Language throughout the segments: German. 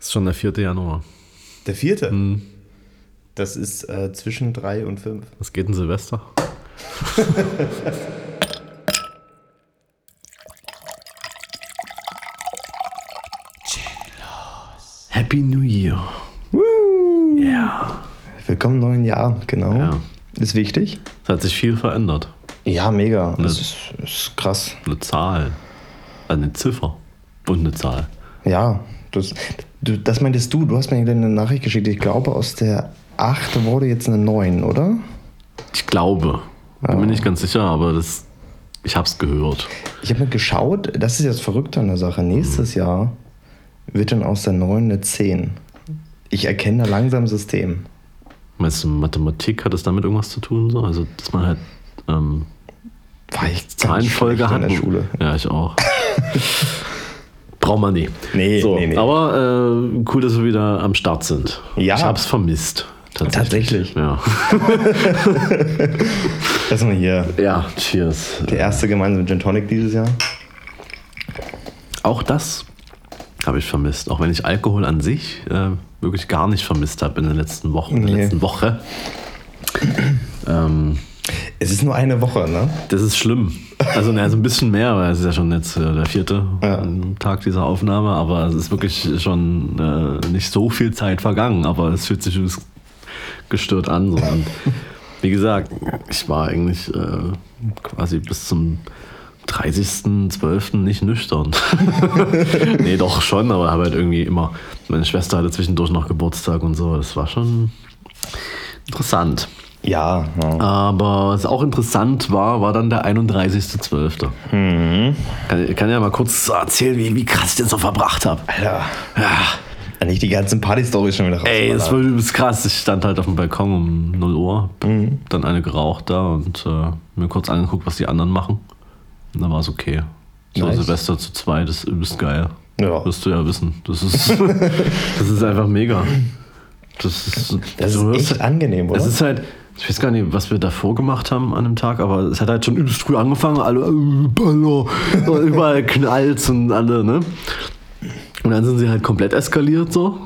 ist schon der 4. Januar. Der vierte? Hm. Das ist äh, zwischen drei und fünf. Was geht denn Silvester? Happy New Year. Ja. Willkommen im neuen Jahr, genau. Ja. Ist wichtig. Es hat sich viel verändert. Ja, mega. Das Ne. ist, ist krass. Eine Zahl. Also eine Ziffer. Und eine Zahl. Ja, das, du, das meintest du. Du hast mir eine Nachricht geschickt. Ich glaube, aus der 8 wurde jetzt eine 9, oder? Ich glaube. Bin mir nicht ganz sicher, aber das, ich habe es gehört. Ich habe mir geschaut, das ist jetzt verrückt an der Sache. Nächstes Jahr wird dann aus der 9 eine 10. Ich erkenne da langsam System. Meinst du, Mathematik hat es damit irgendwas zu tun? So? Also, dass man halt ähm, War ich Zahlenfolge hat. in der Schule. Ja, ich auch. Braucht man nie. Nee, so, nee, nee. Aber äh, cool, dass wir wieder am Start sind. Ja. Ich hab's vermisst. Tatsächlich. Tatsächlich. Ja. Erstmal hier. ja, cheers. Der erste gemeinsame Gin Tonic dieses Jahr. Auch das habe ich vermisst. Auch wenn ich Alkohol an sich äh, wirklich gar nicht vermisst habe in den letzten Wochen, in der Nee. letzten Woche. ähm, Es ist nur eine Woche, ne? das ist schlimm. Also, naja, so ein bisschen mehr, weil es ist ja schon jetzt äh, der vierte Ja. ähm, Tag dieser Aufnahme, aber es ist wirklich schon äh, nicht so viel Zeit vergangen, aber es fühlt sich gestört an. So. Und wie gesagt, ich war eigentlich äh, quasi bis zum 30.12. nicht nüchtern. nee, doch schon, aber habe halt irgendwie immer. Meine Schwester hatte zwischendurch noch Geburtstag und so. Das war schon interessant. Ja. ja. Aber was auch interessant war, war dann der 31.12. Mhm. Kann, ich kann ja mal kurz erzählen, wie, wie krass ich den so verbracht habe. Alter. Ja. Nicht die ganzen Party-Storys schon wieder raus. Ey, das war übelst krass. Ich stand halt auf dem Balkon um 0 Uhr, Mhm. dann eine geraucht da und äh, mir kurz angeguckt, was die anderen machen. Und dann war es okay. So Nice. Silvester zu zweit ist übelst geil. Ja. Wirst du ja wissen. Das ist, das ist einfach mega. Das ist, Das ist hörst- echt angenehm, oder? Es ist halt, ich weiß gar nicht, was wir davor gemacht haben an dem Tag, aber es hat halt schon übelst früh angefangen. Alle, äh, Baller, und überall knallt und alle, ne? Und dann sind sie halt komplett eskaliert so.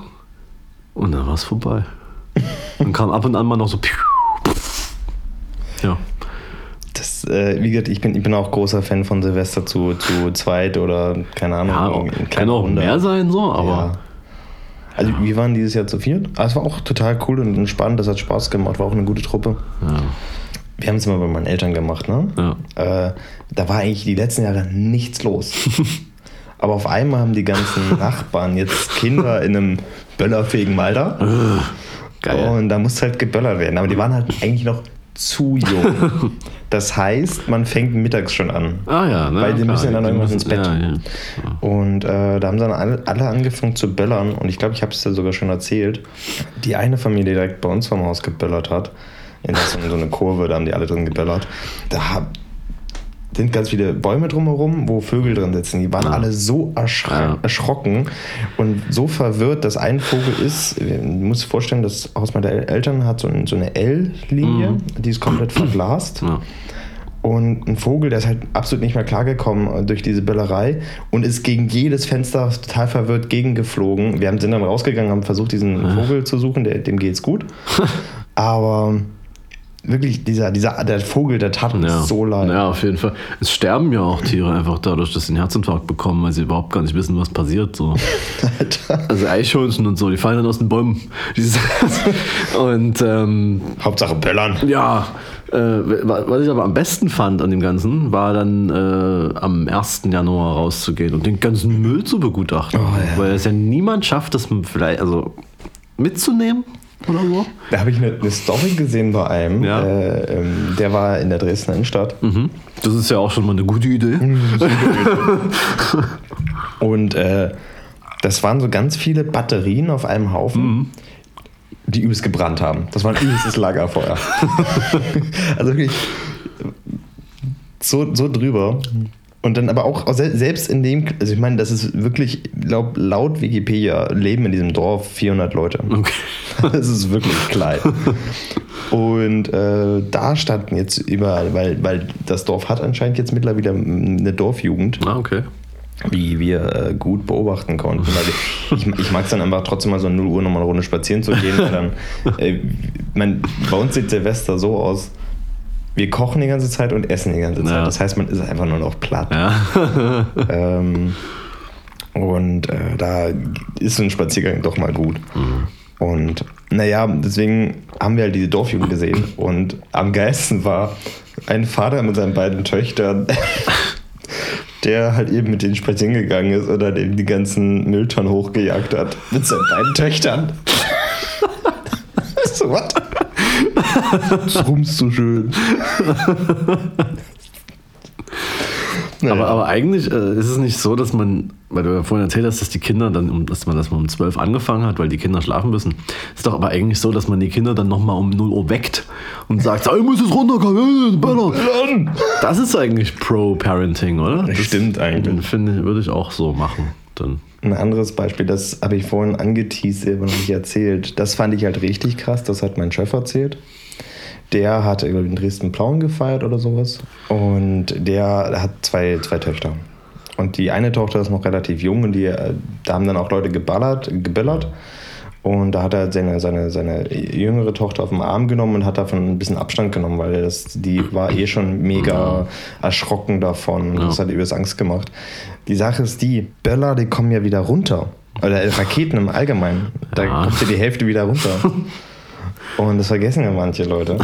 Und dann war es vorbei. Dann kam ab und an mal noch so. Ja. Das, äh, wie gesagt, ich bin, ich bin auch großer Fan von Silvester zu, zu zweit oder keine Ahnung. ja kann kleiner auch Runde. mehr sein, so, aber. Ja. Also wir waren dieses Jahr zu viert. Aber es war auch total cool und entspannt. Das hat Spaß gemacht. War auch eine gute Truppe. Ja. Wir haben es immer bei meinen Eltern gemacht, ne? Ja. Äh, da war eigentlich die letzten Jahre nichts los. Aber auf einmal haben die ganzen Nachbarn jetzt Kinder in einem böllerfähigen Alter. Geil. Und da muss halt geböllert werden. Aber die waren halt eigentlich noch zu jung. Das heißt, man fängt mittags schon an. ah ja, ne? Weil die klar, müssen ja dann müssen- ins Bett. Ja, ja. Und äh, da haben dann alle, alle angefangen zu böllern. Und ich glaube, ich habe es dir sogar schon erzählt. Die eine Familie, die direkt bei uns vom Haus geböllert hat, in so, so eine Kurve, da haben die alle drin geböllert. Da sind ganz viele Bäume drumherum, wo Vögel drin sitzen. Die waren Ja. alle so erschra Ja. erschrocken und so verwirrt, dass ein Vogel ist. Du musst dir vorstellen, das Haus meiner Eltern hat so, ein, so eine L-Linie, die ist komplett verglast. Ja. Und ein Vogel, der ist halt absolut nicht mehr klargekommen äh, durch diese Böllerei und ist gegen jedes Fenster total verwirrt gegengeflogen. Wir sind dann rausgegangen, haben versucht, diesen Vogel zu suchen, der, dem geht's gut. Aber wirklich, dieser, dieser, der Vogel, der tat uns Ja. so leid. Ja, auf jeden Fall. Es sterben ja auch Tiere einfach dadurch, dass sie einen Herzinfarkt bekommen, weil sie überhaupt gar nicht wissen, was passiert. So. Also Eichhörnchen und so, die fallen dann aus den Bäumen. Und ähm, Hauptsache Böllern. ja, äh, wa- was ich aber am besten fand an dem Ganzen, war dann äh, am 1. Januar rauszugehen und den ganzen Müll zu begutachten. Oh, ja. Weil es ja niemand schafft, das vielleicht also mitzunehmen oder so. Da habe ich eine, eine Story gesehen bei einem, Ja. äh, ähm, der war in der Dresdner Innenstadt. Mhm. Das ist ja auch schon mal eine gute Idee. Und äh, das waren so ganz viele Batterien auf einem Haufen, die übelst gebrannt haben. Das war ein übelstes Lagerfeuer. also wirklich so, so drüber. Und dann aber auch sel- selbst in dem, also ich meine, das ist wirklich, glaub, laut Wikipedia leben in diesem Dorf 400 Leute. Okay. Das ist wirklich klein. Und äh, da standen jetzt überall, weil, weil das Dorf hat anscheinend jetzt mittlerweile eine Dorfjugend. Ah, okay. wie wir äh, gut beobachten konnten. Weil ich, ich mag es dann einfach trotzdem mal so 0 Uhr nochmal eine Runde spazieren zu gehen. Weil dann, äh, man, bei uns sieht Silvester so aus, wir kochen die ganze Zeit und essen die ganze Zeit. Ja. Das heißt, man ist einfach nur noch platt. Ja. Ähm, und äh, da ist so ein Spaziergang doch mal gut. Und naja, deswegen haben wir halt diese Dorfjugend gesehen. Und am geilsten war ein Vater mit seinen beiden Töchtern, der halt eben mit denen spazieren gegangen ist dann eben die ganzen Mülltonnen hochgejagt hat. Mit seinen beiden Töchtern. so, was? Das rumst so schön. Aber, aber eigentlich äh, ist es nicht so, dass man, weil du ja vorhin erzählt hast, dass die Kinder dann, dass man das mal um 12 angefangen hat, weil die Kinder schlafen müssen. Ist doch aber eigentlich so, dass man die Kinder dann nochmal um 0 Uhr weckt und sagt, ich muss jetzt runterkommen, Böller. Das ist eigentlich Pro-Parenting, oder? Das stimmt eigentlich. Finde ich, würde ich auch so machen. Dann. Ein anderes Beispiel, das habe ich vorhin angeteased, aber noch nicht erzählt. Das fand ich halt richtig krass, das hat mein Chef erzählt. Der hat in Dresden Plauen gefeiert oder sowas. Und der hat zwei, zwei Töchter. Und die eine Tochter ist noch relativ jung und die, äh, da haben dann auch Leute geballert, gebillert. Und da hat er seine, seine, seine jüngere Tochter auf den Arm genommen und hat davon ein bisschen Abstand genommen, weil das, die war eh schon mega erschrocken davon. Das hat ihr Angst gemacht. Die Sache ist die, Böller, die kommen ja wieder runter. Oder Raketen im Allgemeinen. Da Ja. kommt ja die Hälfte wieder runter. Und das vergessen ja manche Leute.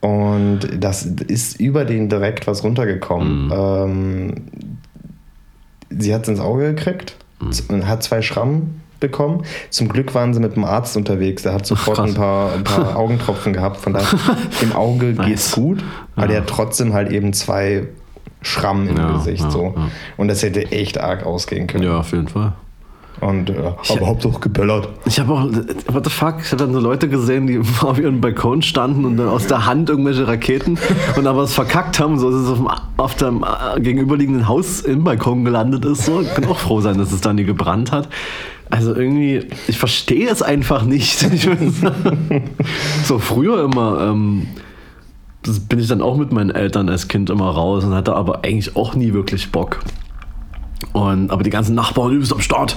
Und das ist über den direkt was runtergekommen. Ähm, sie hat es ins Auge gekriegt und hat zwei Schrammen bekommen. Zum Glück waren sie mit dem Arzt unterwegs. Der hat sofort ein paar, ein paar Augentropfen gehabt. Von daher im Auge Nice. geht's gut. Aber der hat trotzdem halt eben zwei Schrammen im Ja, Gesicht. ja, so. ja. Und das hätte echt arg ausgehen können. Ja, auf jeden Fall. Und äh, aber Hauptsache geböllert. Ich habe auch, what the fuck, ich habe dann so Leute gesehen, die auf ihrem Balkon standen und dann aus der Hand irgendwelche Raketen und aber es verkackt haben, so dass es auf dem, auf dem äh, gegenüberliegenden Haus im Balkon gelandet ist. So. Ich kann auch froh sein, dass es dann nie gebrannt hat. Also irgendwie, ich verstehe es einfach nicht. Ich so früher immer, ähm, das bin ich dann auch mit meinen Eltern als Kind immer raus und hatte aber eigentlich auch nie wirklich Bock. Und, aber die ganzen Nachbarn übelst am Start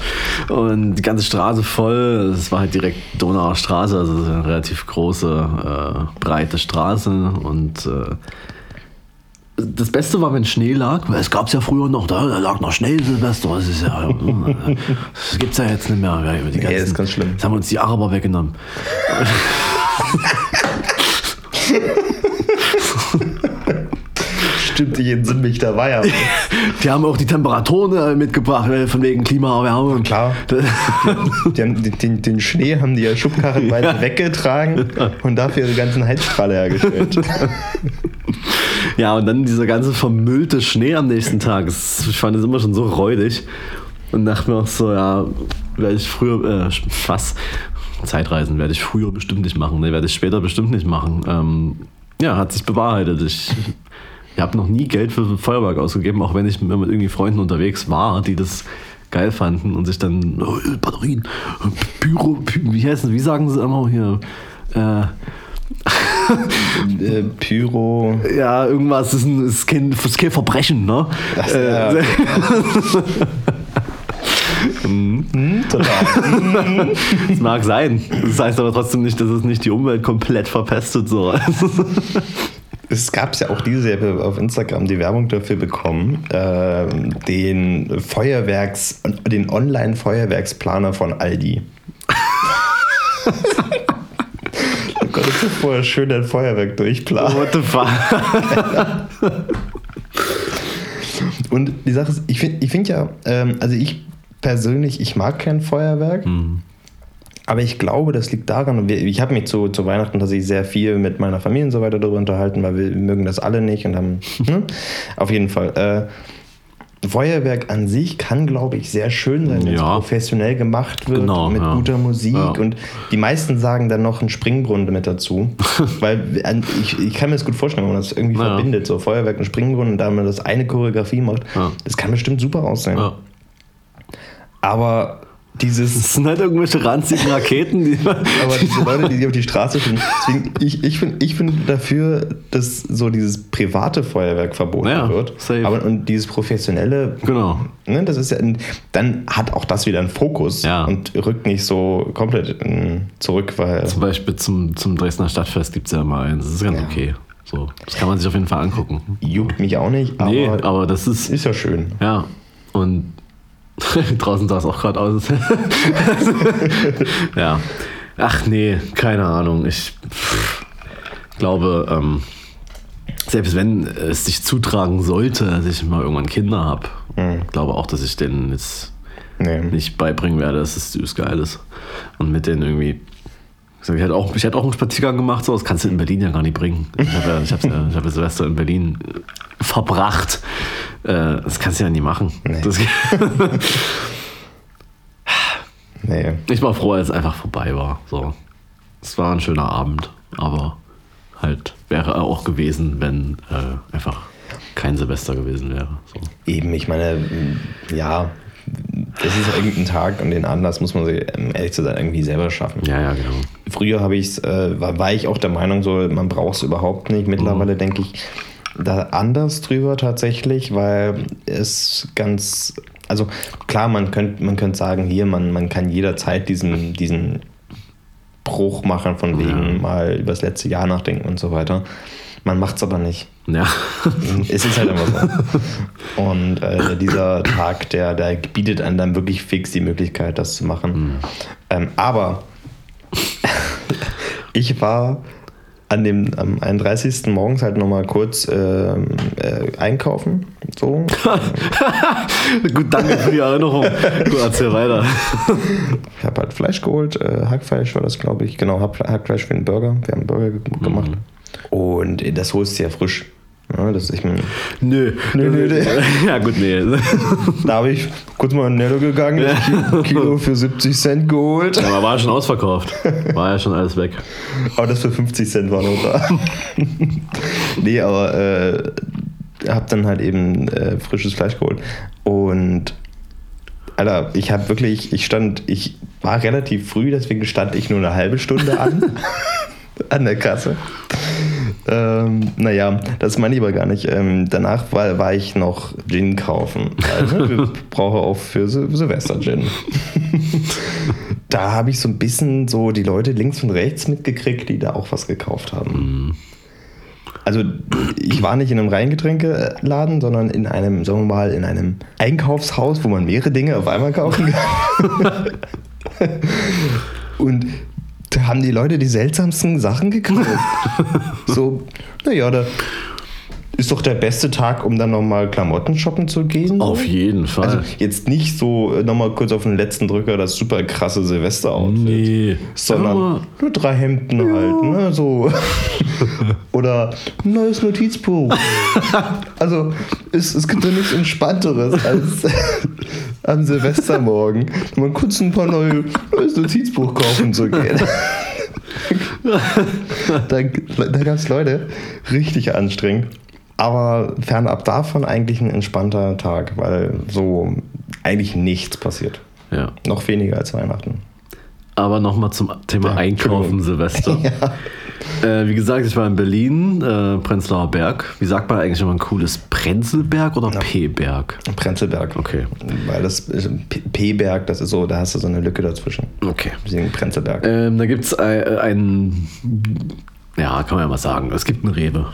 und die ganze Straße voll. Es war halt direkt Donauer Straße, also es eine relativ große, äh, breite Straße. Und äh, das Beste war, wenn Schnee lag, weil es gab es ja früher noch, da, da lag noch Schnee Silvester. Das ist ja, das gibt's ja jetzt nicht mehr. Die Nee, das ist ganz schlimm. Jetzt haben wir uns die Araber weggenommen. Stimmt, ich entsinne mich, da war ja. Die haben auch die Temperaturen äh, mitgebracht, äh, von wegen Klimaerwärmung. Klar. Die haben den, den, Schnee haben die ja schubkarrenweise weggetragen und dafür ihre ganzen Heizstrahle hergestellt. Ja, und dann dieser ganze vermüllte Schnee am nächsten Tag. Das, ich fand es immer schon so räudig. Und dachte mir auch so, ja, werde ich früher, äh, was? Zeitreisen werde ich früher bestimmt nicht machen. Ne, werde ich später bestimmt nicht machen. Ähm, ja, hat sich bewahrheitet. Ich, ich habe noch nie Geld für Feuerwerk ausgegeben, auch wenn ich mit irgendwie Freunden unterwegs war, die das geil fanden und sich dann oh, Batterien, Pyro, Py, wie heißen, wie sagen sie immer hier? Äh, Äh, Pyro. ja, irgendwas ist, ein, ist, kein, ist kein Verbrechen, ne? Das, Äh, ja. Hm, total. Das mag sein. Das heißt aber trotzdem nicht, dass es nicht die Umwelt komplett verpestet. So. Es gab ja auch diese Jahr auf Instagram die Werbung dafür bekommen, ähm, den Feuerwerks, den Online-Feuerwerksplaner von Aldi. da konntest du vorher schön dein Feuerwerk durchplanen. What the fuck? Und die Sache ist, ich finde ich find ja, ähm, also ich persönlich, ich mag kein Feuerwerk. Aber ich glaube, das liegt daran, ich habe mich zu, zu Weihnachten tatsächlich sehr viel mit meiner Familie und so weiter darüber unterhalten, weil wir mögen das alle nicht und haben, ne? auf jeden Fall. Äh, Feuerwerk an sich kann, glaube ich, sehr schön sein, wenn es Ja. professionell gemacht wird, Genau, mit ja. guter Musik. Ja. Und die meisten sagen dann noch einen Springbrunnen mit dazu. weil ich, ich kann mir das gut vorstellen, wenn man das irgendwie verbindet, so Feuerwerk und Springbrunnen, und da man das eine Choreografie macht. Das kann bestimmt super aussehen. Aber dieses Das sind halt irgendwelche ranzigen Raketen, die. Aber diese Leute, die auf die Straße stellen, deswegen, ich, ich bin, ich bin dafür, dass so dieses private Feuerwerk verboten Ja, wird. safe. Aber und dieses professionelle, Genau. ne, das ist ja, dann hat auch das wieder einen Fokus Ja. und rückt nicht so komplett in, zurück, weil Zum Beispiel zum, zum Dresdner Stadtfest gibt es ja immer eins. Das ist ganz Ja. okay. So, das kann man sich auf jeden Fall angucken. juckt mich auch nicht, aber, nee, aber das ist. ist ja schön. Ja. Und draußen sah es auch gerade aus. ja. Ach nee, keine Ahnung. Ich pff, glaube, ähm, selbst wenn es sich zutragen sollte, dass ich mal irgendwann Kinder habe, Mhm. glaube auch, dass ich denen jetzt Nee. nicht beibringen werde, dass es süß geil ist. Und mit denen irgendwie. Ich hätte, auch, ich hätte auch einen Spaziergang gemacht, so, das kannst du in Berlin ja gar nicht bringen. Ich habe ja, ich hab's ja, ich hab Silvester in Berlin verbracht. Äh, das kannst du ja nie machen. Nee. Nee. ich war froh, als es einfach vorbei war. So. Es war ein schöner Abend, aber halt wäre er auch gewesen, wenn äh, einfach kein Silvester gewesen wäre. So. Eben, ich meine, ja, das ist irgendein Tag und den Anlass muss man sich, um ehrlich zu sein, irgendwie selber schaffen. Ja, ja, genau. Früher habe ich's, äh, war, war ich auch der Meinung, so, man braucht es überhaupt nicht. Mittlerweile denke ich da anders drüber tatsächlich, weil es ganz, also klar, man könnte man könnte sagen, hier, man, man kann jederzeit diesen, diesen Bruch machen, von wegen Ja. mal über das letzte Jahr nachdenken und so weiter. Man macht es aber nicht. Ja. Es ist halt immer so. Und äh, dieser Tag, der, der bietet einem dann wirklich fix die Möglichkeit, das zu machen. Ähm, aber ich war an dem am 31. morgens halt nochmal kurz ähm, äh, einkaufen. So. Gut, danke für die Erinnerung. Gut, erzähl weiter. Ich habe halt Fleisch geholt, äh, Hackfleisch war das, glaube ich. Genau, Hack- Hackfleisch für den Burger. Wir haben einen Burger ge- gemacht. Und äh, das holst du ja frisch. Ja, das, ich mein, Nö. Nö, nö, nö. Ja, gut, nee. da habe ich kurz mal in Netto gegangen, Ki- Kilo für 70 Cent geholt. Aber war schon ausverkauft. War ja schon alles weg. Aber das für 50 Cent war noch da. nee, aber äh, hab dann halt eben äh, frisches Fleisch geholt. Und Alter, ich habe wirklich, ich stand, ich war relativ früh, deswegen stand ich nur eine halbe Stunde an. an der Kasse. Ähm, naja, das meine ich aber gar nicht. Ähm, danach war, war ich noch Gin kaufen. Also, wir brauchen auch für Sil Silvester Gin. da habe ich so ein bisschen so die Leute links und rechts mitgekriegt, die da auch was gekauft haben. Also ich war nicht in einem Reingetränkeladen, sondern in einem, sagen wir mal, in einem Einkaufshaus, wo man mehrere Dinge auf einmal kaufen kann. und da haben die Leute die seltsamsten Sachen gekauft. so, naja, da ist doch der beste Tag, um dann nochmal Klamotten shoppen zu gehen. Auf jeden Fall. Also jetzt nicht so äh, nochmal kurz auf den letzten Drücker das super krasse Silvester-Outfit. nee. Sondern nur drei Hemden halt, ne? So. Oder ein neues Notizbuch. also es, es gibt doch nichts Entspannteres als am Silvestermorgen mal kurz ein paar neue neues Notizbuch kaufen zu gehen. da da gab es Leute, richtig anstrengend. Aber fernab davon eigentlich ein entspannter Tag, weil so eigentlich nichts passiert. Ja. Noch weniger als Weihnachten. Aber nochmal zum Thema Ja, Einkaufen Silvester. Äh, wie gesagt, ich war in Berlin, äh, Prenzlauer Berg. Wie sagt man eigentlich immer ein cooles Prenzlberg oder P-Berg? Prenzlberg. Okay. Weil das P-Berg, das ist so, da hast du so eine Lücke dazwischen. Okay. Deswegen Prenzlberg. Ähm, da gibt es einen, ja, kann man ja mal sagen, es gibt einen Rewe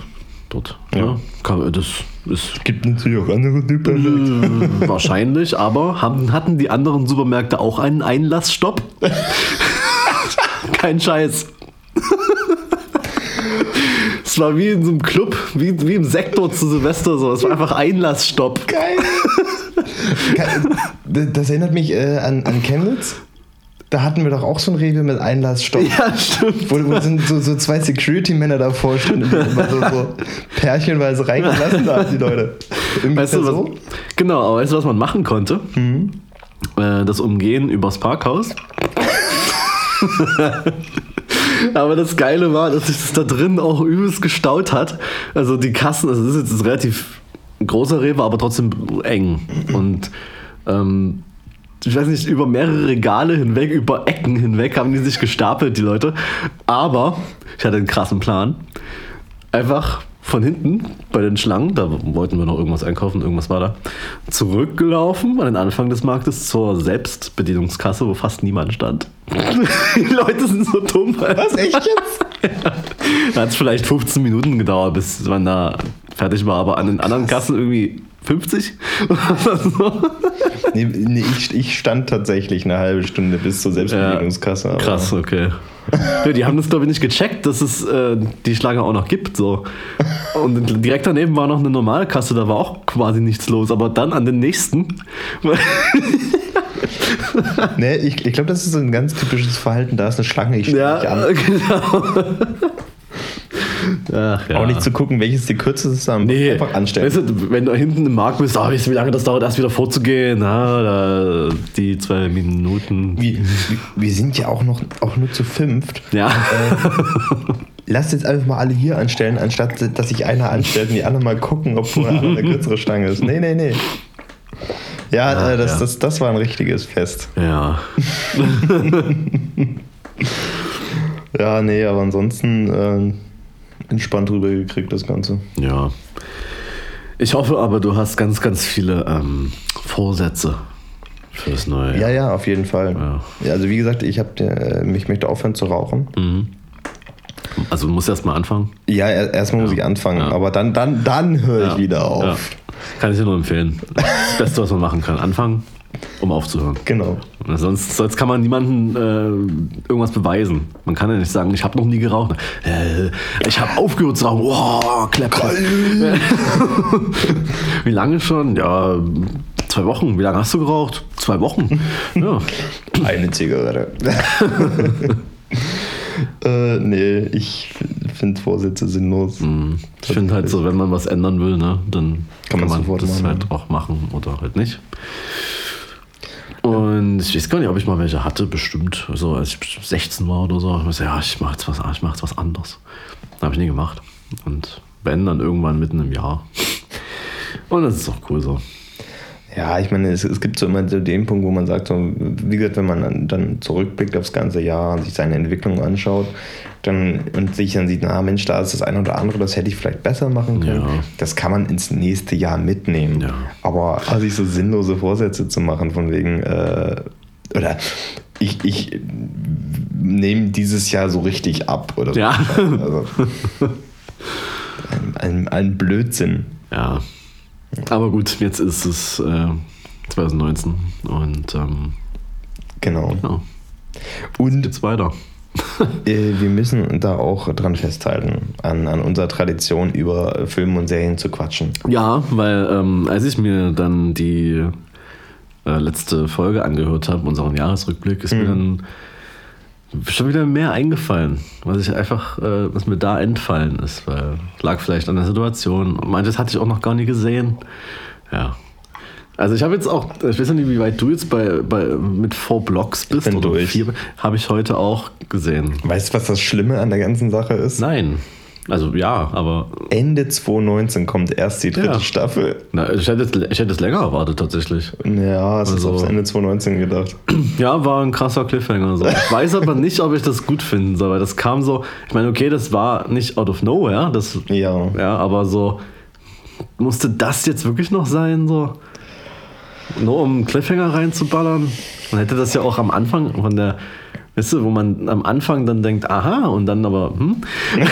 dort. Ja. Kann, das ist gibt natürlich auch andere Typen. äh, wahrscheinlich, aber haben, hatten die anderen Supermärkte auch einen Einlassstopp? Kein Scheiß. Es war wie in so einem Club, wie, wie im Sektor zu Silvester so. Es war einfach Einlassstopp. Geil. das erinnert mich äh, an, an Chemnitz. Da hatten wir doch auch so ein Rewe mit Einlassstopp. Ja, stimmt. Wo, wo sind so, so zwei Security-Männer davor standen, die immer so, so pärchenweise reingelassen haben, die Leute. Ungefähr Weißt du, was, so? genau, aber weißt du, was man machen konnte? Äh, das Umgehen übers Parkhaus. aber das Geile war, dass sich das da drin auch übelst gestaut hat. Also die Kassen, also das ist jetzt ein relativ großer Rewe, aber trotzdem eng. Und ähm, ich weiß nicht, über mehrere Regale hinweg, über Ecken hinweg haben die sich gestapelt, die Leute. Aber ich hatte einen krassen Plan. Einfach von hinten bei den Schlangen, da wollten wir noch irgendwas einkaufen, irgendwas war da, zurückgelaufen an den Anfang des Marktes zur Selbstbedienungskasse, wo fast niemand stand. Die Leute sind so dumm. Was, echt jetzt? Da hat es vielleicht 15 Minuten gedauert, bis man da fertig war, aber an den anderen Kassen irgendwie 50 oder so. Nee, nee, ich, ich stand tatsächlich eine halbe Stunde bis zur Selbstbedienungskasse. aber- Krass, okay. Ja, die haben das, glaube ich, nicht gecheckt, dass es äh, die Schlange auch noch gibt. So. Und direkt daneben war noch eine Normalkasse, da war auch quasi nichts los. Aber dann an den nächsten. Nee, ich, ich glaube, das ist so ein ganz typisches Verhalten. Da ist eine Schlange, ich stehe ja, nicht an. genau. Ach, ja. Auch nicht zu gucken, welches die kürzeste ist, sondern Nee, einfach anstellen. Weißt du, wenn du hinten im Markt bist, ah, weißt du, wie lange das dauert, erst wieder vorzugehen? Na, da, die zwei Minuten. wir, wir- wir sind ja auch noch auch nur zu fünft. Ja. Lasst jetzt einfach mal alle hier anstellen, anstatt dass sich einer anstellt und die anderen mal gucken, ob vorne eine kürzere Stange ist. Nee, nee, nee. Ja, Ah, äh, das, ja. Das, das war ein richtiges Fest. Ja. Ja, nee, aber ansonsten äh, entspannt rübergekriegt das Ganze. Ja. Ich hoffe aber, du hast ganz, ganz viele ähm, Vorsätze fürs neue Ja, ja, auf jeden Fall. Ja. Ja, also wie gesagt, ich, hab, äh, ich möchte aufhören zu rauchen. Mhm. Also du musst erst mal anfangen. Ja, er- erstmal muss ich anfangen, Ja. aber dann, dann, dann höre ich Ja. wieder auf. Ja. Kann ich dir nur empfehlen. Das Beste, was man machen kann. Anfangen, um aufzuhören. Genau. Sonst, sonst kann man niemandem äh, irgendwas beweisen. Man kann ja nicht sagen, ich habe noch nie geraucht. Äh, ich habe aufgehört zu rauchen. Wow, klapp, klapp. Wie lange schon? Ja, zwei Wochen. Wie lange hast du geraucht? Zwei Wochen. Ja. Eine Zigarette. äh, nee, ich finde Vorsätze sinnlos. Ich finde halt so, wenn man was ändern will, ne, dann Kann man sofort das machen, halt ja. auch machen oder halt nicht. Und ich weiß gar nicht, ob ich mal welche hatte, bestimmt. So als ich 16 war oder so. Ich weiß, ja, ich mache jetzt was, ich mach jetzt was anderes. Habe ich nie gemacht. Und wenn, dann irgendwann mitten im Jahr. Und das ist auch cool so. Ja, ich meine, es, es gibt so immer so den Punkt, wo man sagt, so, wie gesagt, wenn man dann zurückblickt aufs ganze Jahr und sich seine Entwicklung anschaut dann, und sich dann sieht, na Mensch, da ist das eine oder andere, das hätte ich vielleicht besser machen können. Ja. Das kann man ins nächste Jahr mitnehmen. Ja. Aber also sich so sinnlose Vorsätze zu machen, von wegen, äh, oder ich, ich nehme dieses Jahr so richtig ab oder so. Ja. Also, ein, ein, ein Blödsinn. Ja. Aber gut, jetzt ist es äh, 2019 und ähm, Genau. ja, Und geht's weiter. Äh, wir müssen da auch dran festhalten, an, an unserer Tradition über Filme und Serien zu quatschen. Ja, weil ähm, als ich mir dann die äh, letzte Folge angehört habe, unseren Jahresrückblick, ist mir dann schon wieder mehr eingefallen, was ich einfach, äh, was mir da entfallen ist, weil lag vielleicht an der Situation. Manches hatte ich auch noch gar nie gesehen. Ja. Also ich habe jetzt auch, ich weiß nicht, wie weit du jetzt bei, bei mit Four Blocks bist bin oder durch. vier, habe ich heute auch gesehen. Weißt du, was das Schlimme an der ganzen Sache ist? Nein. Also ja, aber Ende 2019 kommt erst die dritte Ja. Staffel. na, ich, hätte, es- ich hätte es länger erwartet tatsächlich. Ja, es Also- ist aufs Ende 2019 gedacht. Ja, war ein krasser Cliffhanger. So. Ich weiß aber nicht, ob ich das gut finden soll, weil das kam so. Ich meine, okay, das war nicht out of nowhere, das, Ja. ja, aber so musste das jetzt wirklich noch sein, so nur um einen Cliffhanger reinzuballern. Man hätte das ja auch am Anfang von der, weißt du, wo man am Anfang dann denkt, aha, und dann aber, hm?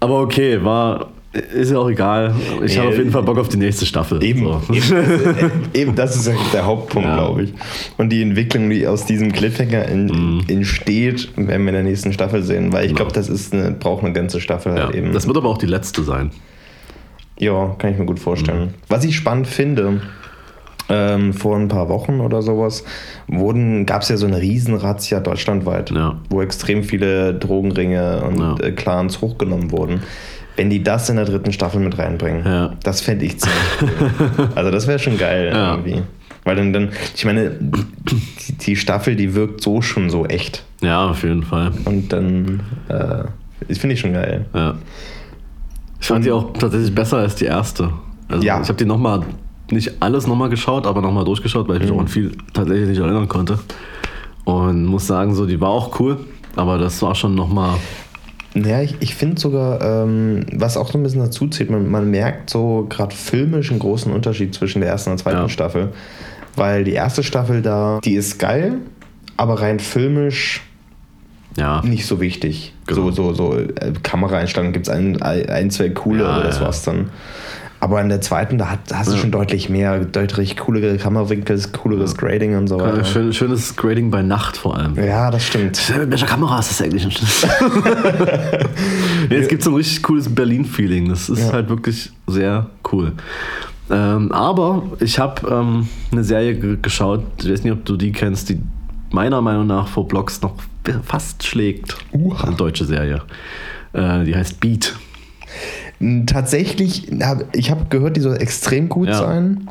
aber okay, war, ist ja auch egal. Ich habe auf jeden Fall Bock auf die nächste Staffel. Eben, So. eben, eben, das ist ja der Hauptpunkt, Ja. glaube ich. Und die Entwicklung, die aus diesem Cliffhanger in, Mhm. entsteht, werden wir in der nächsten Staffel sehen, weil ich glaube, das ist eine, braucht eine ganze Staffel Ja, halt eben. das wird aber auch die letzte sein. Ja, kann ich mir gut Mhm. vorstellen. Was ich spannend finde, ähm, vor ein paar Wochen oder sowas gab es ja so eine Riesenrazzia deutschlandweit, Ja. wo extrem viele Drogenringe und Ja. äh, Clans hochgenommen wurden. Wenn die das in der dritten Staffel mit reinbringen, Ja. das fände ich ziemlich cool. also das wäre schon geil Ja. irgendwie. Weil dann, dann, ich meine, die, die Staffel, die wirkt so schon so echt. Ja, auf jeden Fall. Und dann, äh, das finde ich schon geil. Ja. Ich fand die auch tatsächlich besser als die erste. Also Ja. ich habe die nochmal nicht alles nochmal geschaut, aber nochmal durchgeschaut, weil ich mich auch an viel tatsächlich nicht erinnern konnte. Und muss sagen, so, die war auch cool, aber das war schon nochmal. Ja, ich, ich finde sogar, ähm, was auch so ein bisschen dazu zählt, man, man merkt so gerade filmisch einen großen Unterschied zwischen der ersten und zweiten Ja. Staffel. Weil die erste Staffel da, die ist geil, aber rein filmisch Ja, nicht so wichtig. Genau. So, so, so äh, Kameraeinstellungen gibt es ein, ein, zwei coole, Ja, aber das ja. war's dann. Aber in der zweiten, da, hat, da hast du schon deutlich mehr, deutlich coolere Kamerawinkel, cooleres Grading und so weiter. schön, schönes Grading bei Nacht vor allem. Ja, das stimmt. Mit welcher Kamera ist das eigentlich? nee, es gibt so ein richtig cooles Berlin-Feeling. Das ist halt wirklich sehr cool. Ähm, aber ich habe ähm, eine Serie ge geschaut, ich weiß nicht, ob du die kennst, die meiner Meinung nach vor Blogs noch fast schlägt. Uha. Eine deutsche Serie. Äh, die heißt Beat. Tatsächlich, ich habe gehört, die soll extrem gut Ja. sein.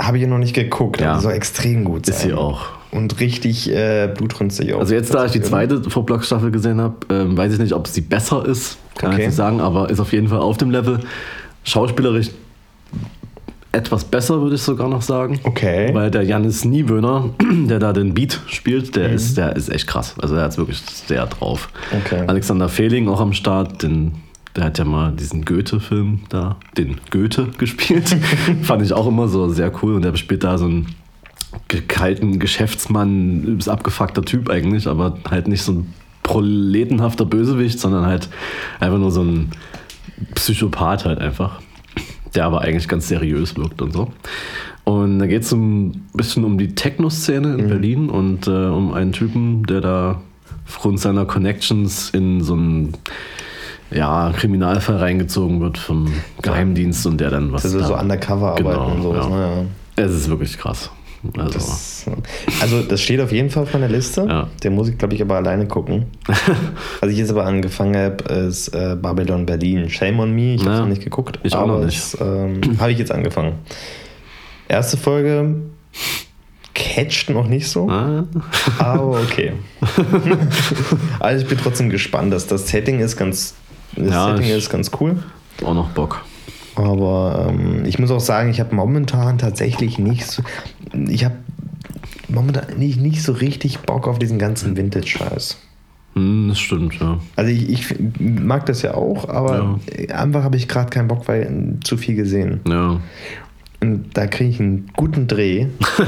Habe ich noch nicht geguckt, Ja. aber die soll extrem gut sein. Ist sie auch. Und richtig äh, blutrünstig auch. Also jetzt, da ich die zweite vor Blogs Staffel gesehen habe, ähm, weiß ich nicht, ob sie besser ist. Kann ich Okay. nicht sagen, aber ist auf jeden Fall auf dem Level. Schauspielerisch etwas besser, würde ich sogar noch sagen. Okay. Weil der Janis Niewöhner, der da den Beat spielt, Mhm. der, ist, der ist echt krass. Also der hat es wirklich sehr drauf. Okay. Alexander Fehling auch am Start, den, der hat ja mal diesen Goethe-Film da, den Goethe gespielt. Fand ich auch immer so sehr cool. Und der spielt da so einen kalten Geschäftsmann, übelst abgefuckter Typ eigentlich, aber halt nicht so ein proletenhafter Bösewicht, sondern halt einfach nur so ein Psychopath halt einfach, der aber eigentlich ganz seriös wirkt und so. Und da geht es ein bisschen um die Techno-Szene in Berlin und äh, um einen Typen, der da aufgrund seiner Connections in so einen ja, Kriminalfall reingezogen wird vom Geheimdienst und der dann was Das ist da, so undercover arbeiten Genau, und sowas. ja. Naja. Es ist wirklich krass. Also, Das, also das steht auf jeden Fall auf meiner Liste. Ja. Der muss ich, glaube ich, aber alleine gucken. Was ich jetzt aber angefangen habe, ist äh, Babylon Berlin. Shame on me, ich habe es Ja, noch nicht geguckt. ich auch aber noch nicht. Ähm, habe ich jetzt angefangen. Erste Folge catcht noch nicht so, ah, aber okay. also ich bin trotzdem gespannt, dass das Setting ist ganz, das Ja, Setting ist ganz cool. auch noch Bock. Aber ähm, ich muss auch sagen, ich habe momentan tatsächlich nicht so. Ich habe momentan nicht, nicht so richtig Bock auf diesen ganzen Vintage-Scheiß. Hm, das stimmt, ja. Also ich, ich mag das ja auch, aber einfach habe ich gerade keinen Bock, weil zu viel gesehen. Ja. Und da kriege ich einen guten Dreh.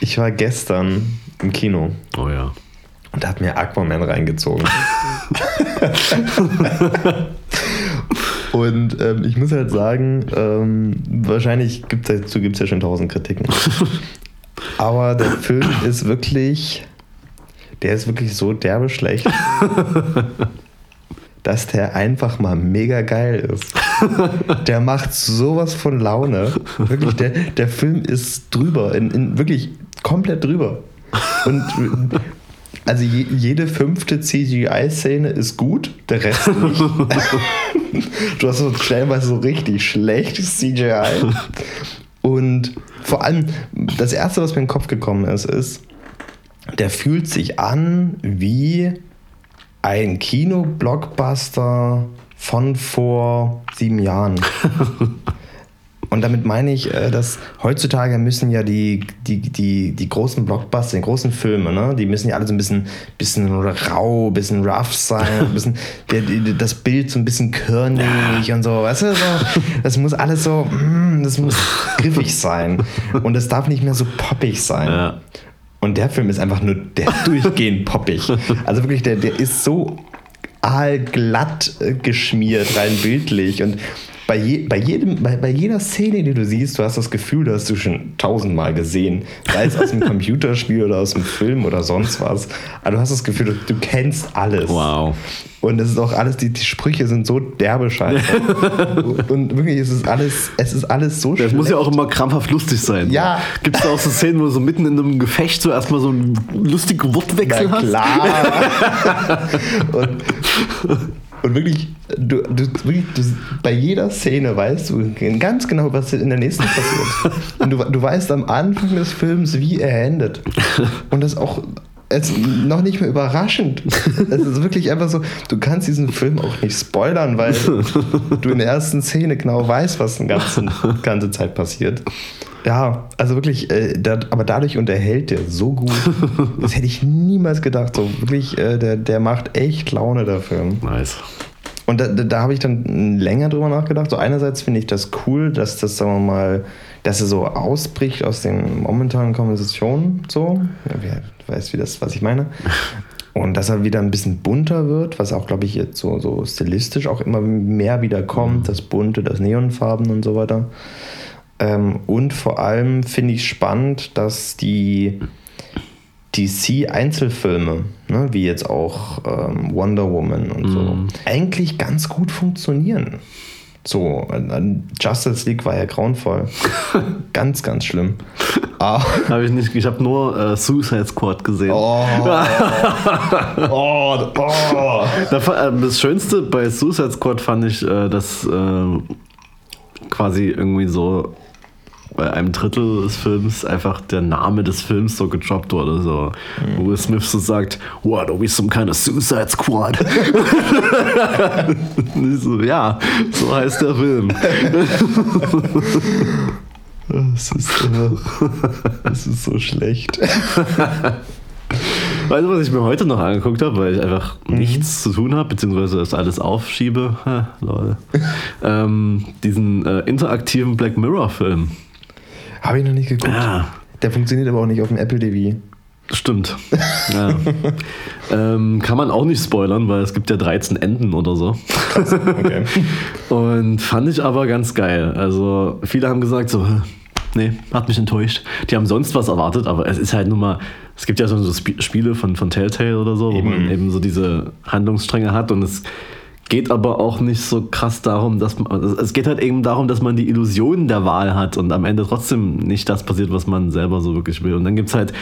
ich war gestern im Kino Oh ja. und da hat mir Aquaman reingezogen. und ähm, ich muss halt sagen, ähm, wahrscheinlich gibt es dazu gibt's ja schon tausend Kritiken. Aber der Film ist wirklich, der ist wirklich so derbe schlecht, dass der einfach mal mega geil ist. Der macht sowas von Laune. Wirklich, der, der Film ist drüber, in, in, wirklich komplett drüber. Und also je, jede fünfte CGI-Szene ist gut, der Rest nicht. du hast so stellenweise so richtig schlechtes CGI. Und vor allem, das Erste, was mir in den Kopf gekommen ist, ist, der fühlt sich an wie ein Kino-Blockbuster von vor sieben Jahren. Und damit meine ich, äh, dass heutzutage müssen ja die, die, die, die großen Blockbuster, die großen Filme, ne, die müssen ja alle so ein bisschen, bisschen rau, bisschen rough sein, ein bisschen, der, das Bild so ein bisschen körnig und so, weißt du, so, das muss alles so, mm, das muss griffig sein. Und es darf nicht mehr so poppig sein. Ja. Und der Film ist einfach nur der durchgehend poppig. Also wirklich, der, der ist so aalglatt äh, geschmiert, rein bildlich. Und bei, je, bei, jedem, bei, bei jeder Szene, die du siehst, du hast das Gefühl, das hast du schon tausendmal gesehen. Sei es aus dem Computerspiel oder aus dem Film oder sonst was. Aber du hast das Gefühl, du, kennst alles. Wow. Und es ist auch alles, die, die Sprüche sind so derbe scheiße. Und wirklich, es ist alles, es ist alles so Das muss ja auch immer krampfhaft lustig sein. Ja. Gibt es da auch so Szenen, wo du so mitten in einem Gefecht so erstmal so einen lustigen Wortwechsel Na hast? klar. und, und wirklich, du, du, wirklich du, bei jeder Szene weißt du ganz genau, was in der nächsten passiert. Und du, du weißt am Anfang des Films, wie er endet. Und das auch es noch nicht mehr überraschend. Es ist wirklich einfach so, du kannst diesen Film auch nicht spoilern, weil du in der ersten Szene genau weißt, was die ganze, ganze Zeit passiert. Ja, also wirklich, äh, da, aber dadurch unterhält der so gut. Das hätte ich niemals gedacht. So wirklich, äh, der, der macht echt Laune, der Film. Nice. Und da, da, da habe ich dann länger drüber nachgedacht. So einerseits finde ich das cool, dass das, sagen wir mal, dass er so ausbricht aus den momentanen Konversationen. So, ja, wer weiß, wie das, was ich meine. Und dass er wieder ein bisschen bunter wird, was auch, glaube ich, jetzt so, so stilistisch auch immer mehr wieder kommt. Das Bunte, das Neonfarben und so weiter. Ähm, und vor allem finde ich spannend, dass die DC-Einzelfilme, ne, wie jetzt auch ähm, Wonder Woman und so, Mhm. eigentlich ganz gut funktionieren. So, Justice League war ja grauenvoll. ganz, ganz schlimm. Ah, Habe ich nicht, ich habe nur äh, Suicide Squad gesehen. oh, oh, oh. Äh, Das Schönste bei Suicide Squad fand ich, äh, dass äh, quasi irgendwie so bei einem Drittel des Films einfach der Name des Films so gedroppt wurde. So, wo Will Smith so sagt, What, are we some kind of Suicide Squad? So, ja, so heißt der Film. Das ist, äh, das ist so schlecht. Weißt du, was ich mir heute noch angeguckt habe, weil ich einfach nichts zu tun habe, beziehungsweise das alles aufschiebe? Ha, lol. ähm, diesen äh, interaktiven Black Mirror-Film. Habe ich noch nicht geguckt. Ja, Der funktioniert aber auch nicht auf dem Apple TV. stimmt. Ja. ähm, kann man auch nicht spoilern, weil es gibt ja 13 Enden oder so. Okay. Und fand ich aber ganz geil. Also viele haben gesagt so, "Hä, nee, hat mich enttäuscht. Die haben sonst was erwartet, aber es ist halt nun mal, es gibt ja so Sp Spiele von, von Telltale oder so, wo Eben. man eben so diese Handlungsstränge hat und es geht aber auch nicht so krass darum, dass man, also es geht halt eben darum, dass man die Illusion der Wahl hat und am Ende trotzdem nicht das passiert, was man selber so wirklich will. Und dann gibt es halt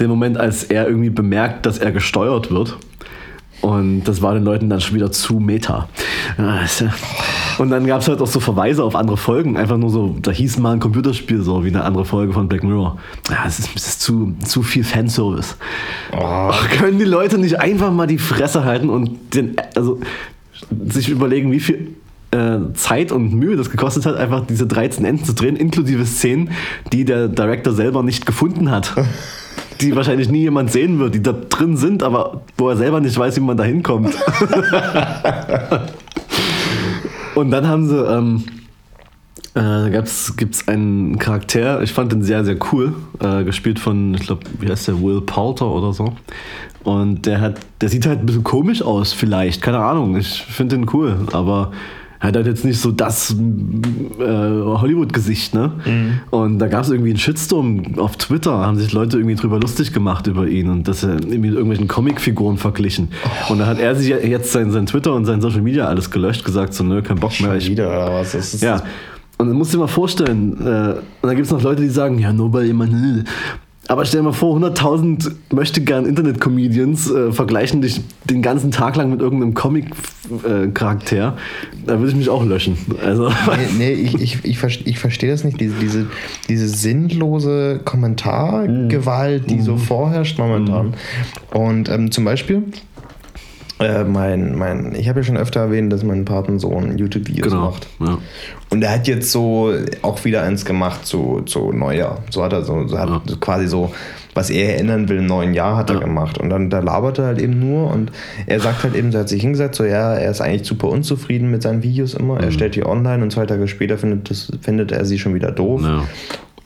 den Moment, als er irgendwie bemerkt, dass er gesteuert wird. Und das war den Leuten dann schon wieder zu meta. Und dann gab es halt auch so Verweise auf andere Folgen. Einfach nur so, da hieß mal ein Computerspiel so wie eine andere Folge von Black Mirror. Ja, es ist, es ist zu, zu viel Fanservice. Oh, können die Leute nicht einfach mal die Fresse halten und den, also, sich überlegen, wie viel äh, Zeit und Mühe das gekostet hat, einfach diese 13 Enden zu drehen, inklusive Szenen, die der Director selber nicht gefunden hat. Die wahrscheinlich nie jemand sehen wird, die da drin sind, aber wo er selber nicht weiß, wie man da hinkommt. und dann haben sie, ähm, äh, gab's, gibt's einen Charakter, ich fand den sehr, sehr cool, äh, gespielt von, ich glaube, wie heißt der, Will Poulter oder so. Und der hat, der sieht halt ein bisschen komisch aus, vielleicht, keine Ahnung, ich finde den cool, aber er hat halt jetzt nicht so das äh, Hollywood-Gesicht, ne? Und da gab es irgendwie einen Shitstorm auf Twitter, haben sich Leute irgendwie drüber lustig gemacht über ihn und dass er irgendwie mit irgendwelchen Comicfiguren verglichen. Und da hat er sich jetzt sein, sein Twitter und sein Social Media alles gelöscht, gesagt so, nö, kein Bock mehr, ich wieder oder was? Das ist, ja. Und dann musst du dir mal vorstellen, äh, und dann gibt es noch Leute, die sagen, ja, Nobel Emanuel. Aber stell dir mal vor, 100.000 möchte gern Internet-Comedians äh, vergleichen dich den ganzen Tag lang mit irgendeinem Comic-Charakter. da würde ich mich auch löschen. Also, Nee, nee ich, ich, ich, verste- ich verstehe das nicht. Diese, diese, diese sinnlose Kommentargewalt, die so vorherrscht momentan. Und ähm, zum Beispiel, äh, mein, mein, ich habe ja schon öfter erwähnt, dass mein Patensohn YouTube-Videos genau. macht. Ja. Und er hat jetzt so auch wieder eins gemacht zu, zu Neujahr. So hat er so, so hat Ja. so quasi so, was er erinnern will, im neuen Jahr hat er Ja. gemacht. Und dann da labert er halt eben nur und er sagt halt eben, er hat sich hingesetzt, so ja, er ist eigentlich super unzufrieden mit seinen Videos immer. Mhm. Er stellt die online und zwei Tage später findet, das, findet er sie schon wieder doof.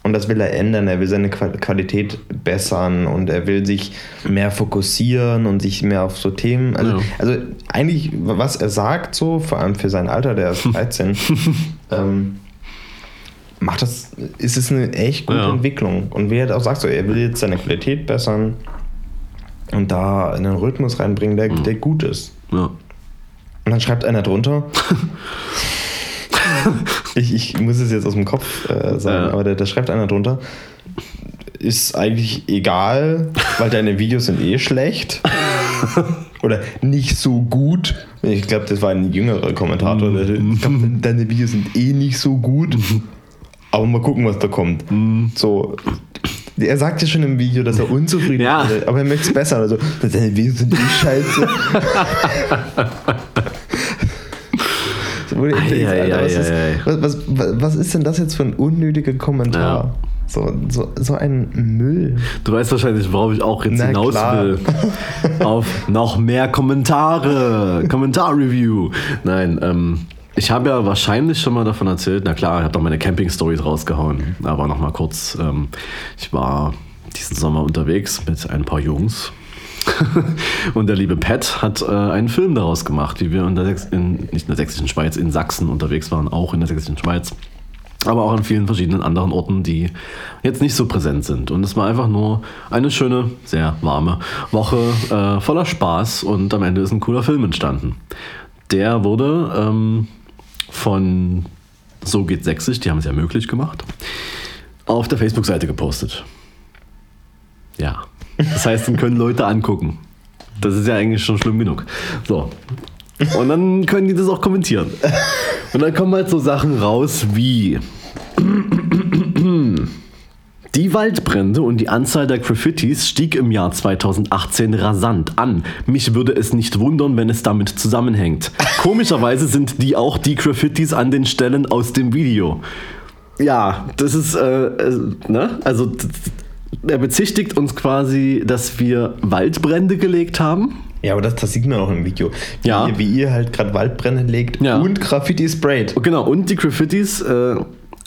Und das will er ändern. Er will seine Qua- Qualität bessern und er will sich mehr fokussieren und sich mehr auf so Themen. Also, Ja. also eigentlich, was er sagt, so, vor allem für sein Alter, der ist 13, ähm, macht das, ist es eine echt gute Ja. Entwicklung. Und wie er auch sagt, so, er will jetzt seine Qualität bessern und da einen Rhythmus reinbringen, der, Mhm. der gut ist. Ja. Und dann schreibt einer drunter. ich, ich muss es jetzt aus dem Kopf äh, sagen, Ja. aber da, da schreibt einer drunter. Ist eigentlich egal, weil deine Videos sind eh schlecht. Oder nicht so gut. Ich glaube, das war ein jüngerer Kommentator. Ich glaube, deine Videos sind eh nicht so gut. Aber mal gucken, was da kommt. So, Er sagt ja schon im Video, dass er unzufrieden Ja. ist, aber er möchte es besser. Also, seine Videos sind die Scheiße. Wo du denkst, Alter, was, ist, was, was, was ist denn das jetzt für ein unnötiger Kommentar? Ja. So, so, so ein Müll. Du weißt wahrscheinlich, worauf ich auch jetzt Na hinaus klar. will. Auf noch mehr Kommentare. Kommentar-Review. Nein, ähm, ich habe ja wahrscheinlich schon mal davon erzählt. Na klar, ich habe doch meine Camping-Stories rausgehauen. Aber noch mal kurz. Ähm, ich war diesen Sommer unterwegs mit ein paar Jungs. Und der liebe Pat hat äh, einen Film daraus gemacht, wie wir in der, in, nicht in der sächsischen Schweiz, in Sachsen unterwegs waren, auch in der sächsischen Schweiz aber auch an vielen verschiedenen anderen Orten, die jetzt nicht so präsent sind. Und es war einfach nur eine schöne, sehr warme Woche äh, voller Spaß und am Ende ist ein cooler Film entstanden. Der wurde ähm, von So geht Sächsisch, die haben es ja möglich gemacht, auf der Facebook-Seite gepostet. Ja, das heißt, den können Leute angucken. Das ist ja eigentlich schon schlimm genug. So. Und dann können die das auch kommentieren. Und dann kommen halt so Sachen raus wie die Waldbrände und die Anzahl der Graffitis stieg im Jahr 2018 rasant an. Mich würde es nicht wundern, wenn es damit zusammenhängt. Komischerweise sind die auch die Graffitis an den Stellen aus dem Video. Ja, das ist, äh, äh, ne? Also, er bezichtigt uns quasi, dass wir Waldbrände gelegt haben. Ja, aber das, das sieht man auch im Video. Wie, Ja. ihr, wie ihr halt gerade Waldbrände legt Ja. und Graffiti sprayt. Genau, und die Graffitis äh,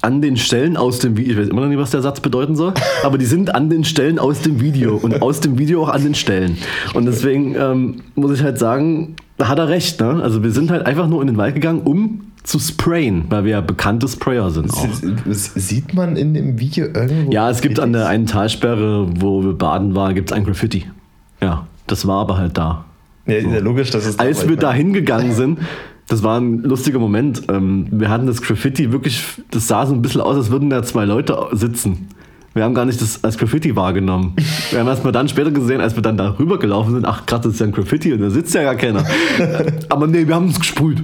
an den Stellen aus dem Video, ich weiß immer noch nicht, was der Satz bedeuten soll, aber die sind an den Stellen aus dem Video und aus dem Video auch an den Stellen. Und deswegen ähm, muss ich halt sagen, da hat er recht. Ne? Also wir sind halt einfach nur in den Wald gegangen, um zu sprayen, weil wir ja bekannte Sprayer sind auch. Sieht man in dem Video irgendwo? Ja, es gibt an der einen Talsperre, wo wir baden waren, gibt es ein Graffiti. Ja, das war aber halt da. Ja, ist ja logisch, dass es Als wir da hingegangen sind, das war ein lustiger Moment. Ähm, wir hatten das Graffiti wirklich, das sah so ein bisschen aus, als würden da zwei Leute sitzen. Wir haben gar nicht das als Graffiti wahrgenommen. Wir haben erst mal dann später gesehen, als wir dann da rübergelaufen sind, ach krass, das ist ja ein Graffiti und da sitzt ja gar keiner. Aber nee, wir haben es gesprüht.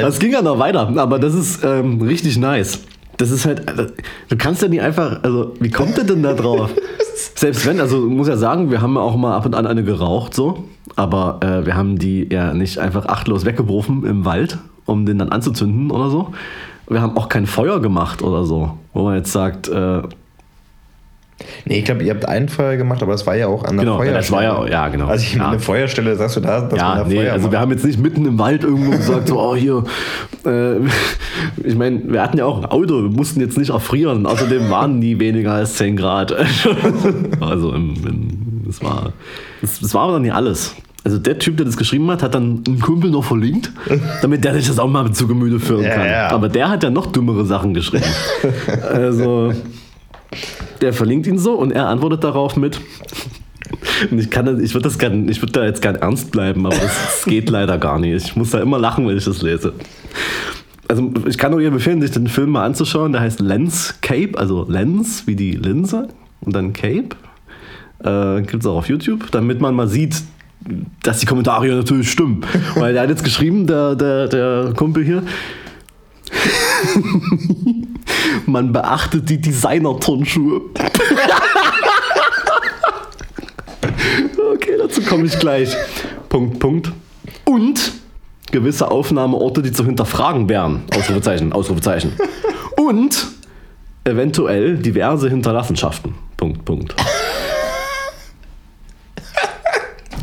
Das ging ja noch weiter, aber das ist ähm, richtig nice. Das ist halt, äh, du kannst ja nicht einfach, also wie kommt der denn da drauf? Selbst wenn, also muss ja sagen, wir haben auch mal ab und an eine geraucht, so, aber äh, wir haben die ja nicht einfach achtlos weggeworfen im Wald, um den dann anzuzünden oder so. Wir haben auch kein Feuer gemacht oder so, wo man jetzt sagt, äh, Nee, ich glaube, ihr habt ein Feuer gemacht, aber das war ja auch an der Genau, Feuerstelle. das war ja- ja, genau. Also ich meine, Ja. eine Feuerstelle, sagst du da, dass ja, man da nee, Feuer also macht? wir haben jetzt nicht mitten im Wald irgendwo gesagt, so, oh hier, äh, ich meine, wir hatten ja auch ein Auto, wir mussten jetzt nicht erfrieren, außerdem waren nie weniger als 10 Grad. also, im, im, das war, das, das war aber dann nicht alles. Also der Typ, der das geschrieben hat, hat dann einen Kumpel noch verlinkt, damit der sich das auch mal zu Gemüte führen kann. ja. Aber der hat ja noch dümmere Sachen geschrieben. also, der verlinkt ihn so und er antwortet darauf mit, und ich kann ich würde das gern, ich würde da jetzt gern ernst bleiben, aber das, das geht leider gar nicht. Ich muss da immer lachen, wenn ich das lese. Also ich kann nur jedem empfehlen, sich den Film mal anzuschauen. Der heißt Lens Cape, also Lens wie die Linse und dann Cape. Äh, Gibt es auch auf YouTube, damit man mal sieht, dass die Kommentare natürlich stimmen. Weil der hat jetzt geschrieben, der, der, der Kumpel hier, man beachtet die Designer-Turnschuhe. Okay, dazu komme ich gleich. Punkt, Punkt. Und gewisse Aufnahmeorte, die zu hinterfragen wären. Ausrufezeichen, Ausrufezeichen. Und eventuell diverse Hinterlassenschaften. Punkt, Punkt.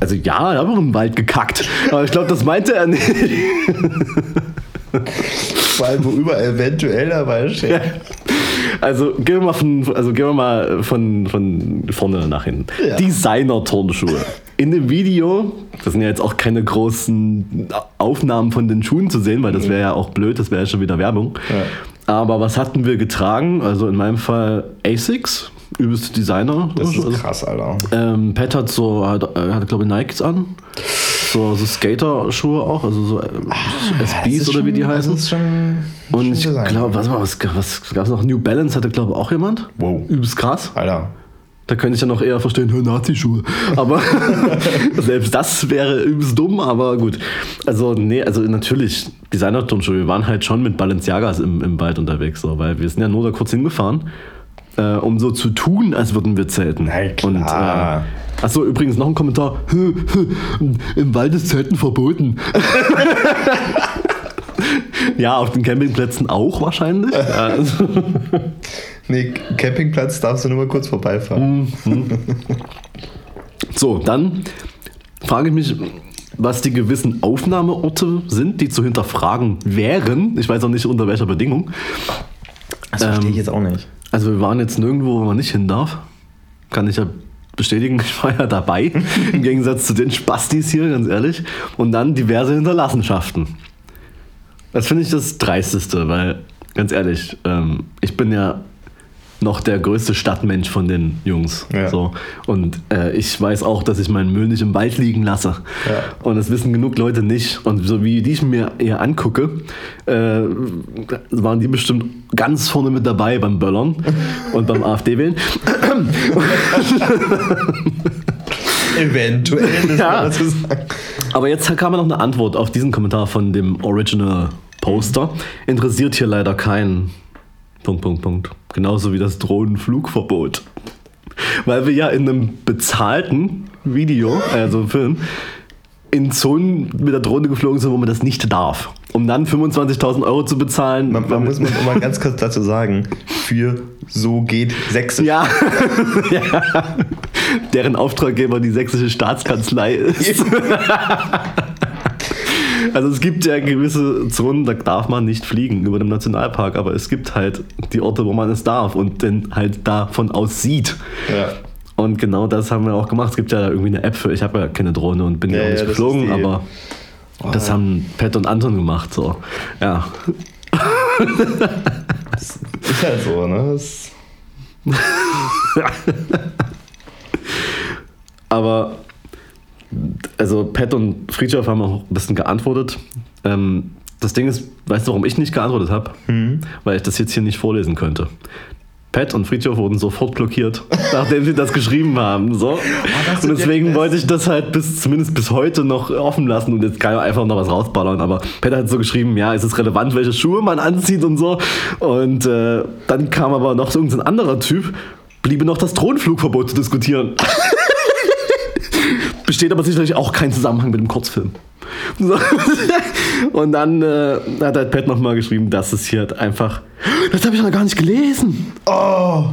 Also ja, ich habe auch im Wald gekackt. Aber ich glaube, das meinte er nicht. Vor allem, wo überall eventuell dabei steht. Also gehen wir mal von, also gehen wir mal von, von vorne nach hinten. Ja. Designer-Turnschuhe. In dem Video, das sind ja jetzt auch keine großen Aufnahmen von den Schuhen zu sehen, weil das wäre ja auch blöd, das wäre ja schon wieder Werbung. Aber was hatten wir getragen? Also in meinem Fall Asics, übelste Designer. Das Also, ist krass, Alter. ähm, Pat hat so, hat, äh, hat glaube ich Nikes an. So, so Skater-Schuhe auch, also so äh, SBs oder wie die heißen. Das ist schon. Und schon ich glaube, was, war- was, was gab es noch? New Balance hatte, glaube ich, auch jemand. Wow. Übelst krass. Alter. Da könnte ich ja noch eher verstehen, Nazi-Schuhe. Aber selbst das wäre übelst dumm, aber gut. Also, nee, also natürlich, Designer-Turnschuhe, wir waren halt schon mit Balenciagas im, im Wald unterwegs, so, weil wir sind ja nur da kurz hingefahren. Äh, um so zu tun, als würden wir zelten. Klar. Und, äh, achso, übrigens noch ein Kommentar. Im Wald ist Zelten verboten. ja, auf den Campingplätzen auch wahrscheinlich. Also, Nee, Campingplatz darfst du nur mal kurz vorbeifahren. so, dann frage ich mich, was die gewissen Aufnahmeorte sind, die zu hinterfragen wären. Ich weiß auch nicht unter welcher Bedingung. Das verstehe ich Ähm, jetzt auch nicht. Also wir waren jetzt nirgendwo, wo man nicht hin darf. Kann ich ja bestätigen, ich war ja dabei. Im Gegensatz zu den Spastis hier, ganz ehrlich. Und dann diverse Hinterlassenschaften. Das finde ich das Dreisteste, weil, ganz ehrlich, ähm, ich bin ja noch der größte Stadtmensch von den Jungs. Ja. So. Und äh, ich weiß auch, dass ich meinen Müll nicht im Wald liegen lasse. Ja. Und das wissen genug Leute nicht. Und so wie die ich mir eher angucke, äh, waren die bestimmt ganz vorne mit dabei beim Böllern und beim AfD-Wählen. Eventuell, Ja. Aber jetzt kam noch eine Antwort auf diesen Kommentar von dem Original Poster. Interessiert hier leider keinen. Punkt, Punkt, Punkt. Genauso wie das Drohnenflugverbot. Weil wir ja in einem bezahlten Video, also Film, in Zonen mit der Drohne geflogen sind, wo man das nicht darf. Um dann 25.000 Euro zu bezahlen. Man, man muss man mal ganz kurz dazu sagen, für so geht Sächsisch. ja. ja. Deren Auftraggeber die sächsische Staatskanzlei ist. Also es gibt ja gewisse Zonen, da darf man nicht fliegen über dem Nationalpark, aber es gibt halt die Orte, wo man es darf und dann halt davon aus sieht. Ja. Und genau das haben wir auch gemacht. Es gibt ja irgendwie eine App für, ich habe ja keine Drohne und bin ja, auch nicht ja, das geflogen, aber das haben Pat und Anton gemacht. So. Ja. Ist halt so, ne? Das, Aber also Pat und Friedhoff haben auch ein bisschen geantwortet. Ähm, das Ding ist, weißt du, warum ich nicht geantwortet habe? Hm. Weil ich das jetzt hier nicht vorlesen könnte. Pat und Friedhoff wurden sofort blockiert, nachdem sie das geschrieben haben. So. Das und deswegen wollte ich das halt bis zumindest bis heute noch offen lassen und jetzt kann ich einfach noch was rausballern. Aber Pat hat so geschrieben, ja, ist es relevant, welche Schuhe man anzieht und so. Und äh, dann kam aber noch so irgendein anderer Typ, bliebe noch das Drohnenflugverbot zu diskutieren. Besteht aber sicherlich auch kein Zusammenhang mit dem Kurzfilm. So. Und dann äh, hat halt Pat nochmal geschrieben, dass es hier halt einfach. Das habe ich noch gar nicht gelesen. oh!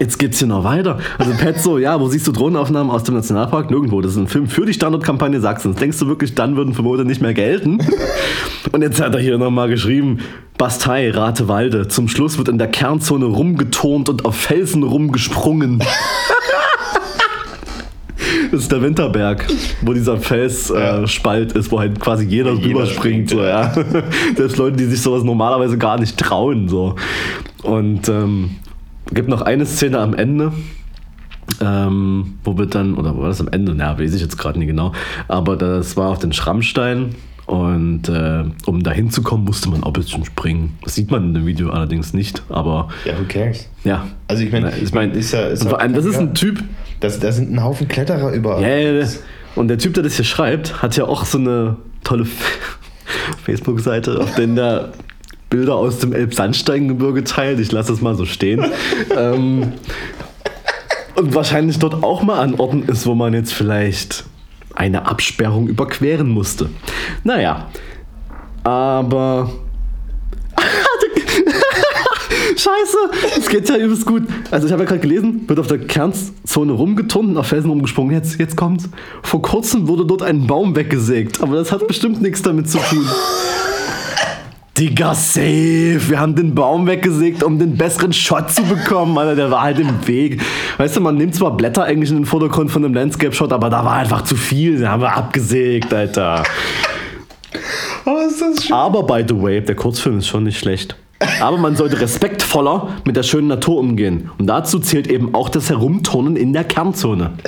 Jetzt geht's hier noch weiter. Also Pat so, ja, wo siehst du Drohnenaufnahmen aus dem Nationalpark? Nirgendwo. Das ist ein Film für die Standortkampagne Sachsens. Denkst du wirklich, dann würden Verbote nicht mehr gelten? Und jetzt hat er hier nochmal geschrieben, Bastei, Ratewalde. Zum Schluss wird in der Kernzone rumgeturnt und auf Felsen rumgesprungen. Das ist der Winterberg, wo dieser Felsspalt äh, ist, wo halt quasi jeder jeder rüberspringt. springt, So, ja. Selbst Leute, die sich sowas normalerweise gar nicht trauen. So. Und ähm, gibt noch eine Szene am Ende, ähm, wo wir dann, oder war das am Ende? Na, weiß ich jetzt gerade nicht genau. Aber das war auf den Schrammstein. Und äh, um da hinzukommen, musste man auch ein bisschen springen. Das sieht man in dem Video allerdings nicht, aber Ja, who cares? ja. Also ich meine, ich mein, ist ja, ist und ja- vor allem, das ist ein Typ, Das, da sind ein Haufen Kletterer überall. ja. Und der Typ, der das hier schreibt, hat ja auch so eine tolle Facebook-Seite, auf der er Bilder aus dem Elbsandsteingebirge teilt. Ich lasse es mal so stehen. ähm, und wahrscheinlich dort auch mal an Orten ist, wo man jetzt vielleicht eine Absperrung überqueren musste. Naja, aber. Scheiße, es geht ja übelst gut. Also ich habe ja gerade gelesen, wird auf der Kernzone rumgeturnt und auf Felsen rumgesprungen. Jetzt, jetzt kommt's. Vor kurzem wurde dort ein Baum weggesägt, aber das hat bestimmt nichts damit zu tun. Digga, safe. Wir haben den Baum weggesägt, um den besseren Shot zu bekommen. Alter, der war halt im Weg. Weißt du, man nimmt zwar Blätter eigentlich in den Vordergrund von einem Landscape-Shot, aber da war einfach zu viel. Den haben wir abgesägt, Alter. Oh, ist das schön. Aber by the way, der Kurzfilm ist schon nicht schlecht. Aber man sollte respektvoller mit der schönen Natur umgehen. Und dazu zählt eben auch das Herumturnen in der Kernzone.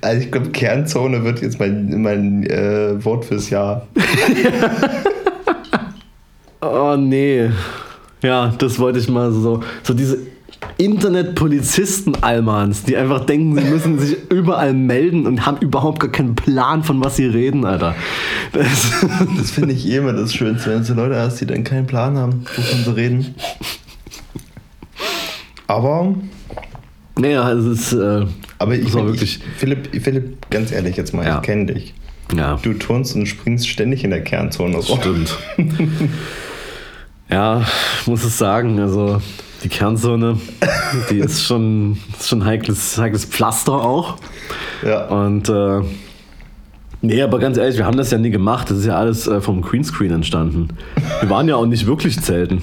Also ich glaube, Kernzone wird jetzt mein, mein äh, Wort fürs Jahr. Oh nee. Ja, das wollte ich mal so. So diese Internetpolizisten-Almans, die einfach denken, sie müssen sich überall melden und haben überhaupt gar keinen Plan, von was sie reden, Alter. Das, Das finde ich eh immer das Schönste, wenn du so Leute hast, die dann keinen Plan haben, wovon sie reden. Aber, naja, es ist, äh, aber ich, mein, wirklich- ich Philipp, Philipp, ganz ehrlich jetzt mal, Ja. ich kenne dich. ja, Du turnst und springst ständig in der Kernzone rum. stimmt. ja, ich muss es sagen, also die Kernzone, die ist schon, ist schon heikles, heikles Pflaster auch. Ja. Und äh, nee, aber ganz ehrlich, wir haben das ja nie gemacht. Das ist ja alles äh, vom Greenscreen entstanden. Wir waren ja auch nicht wirklich zelten.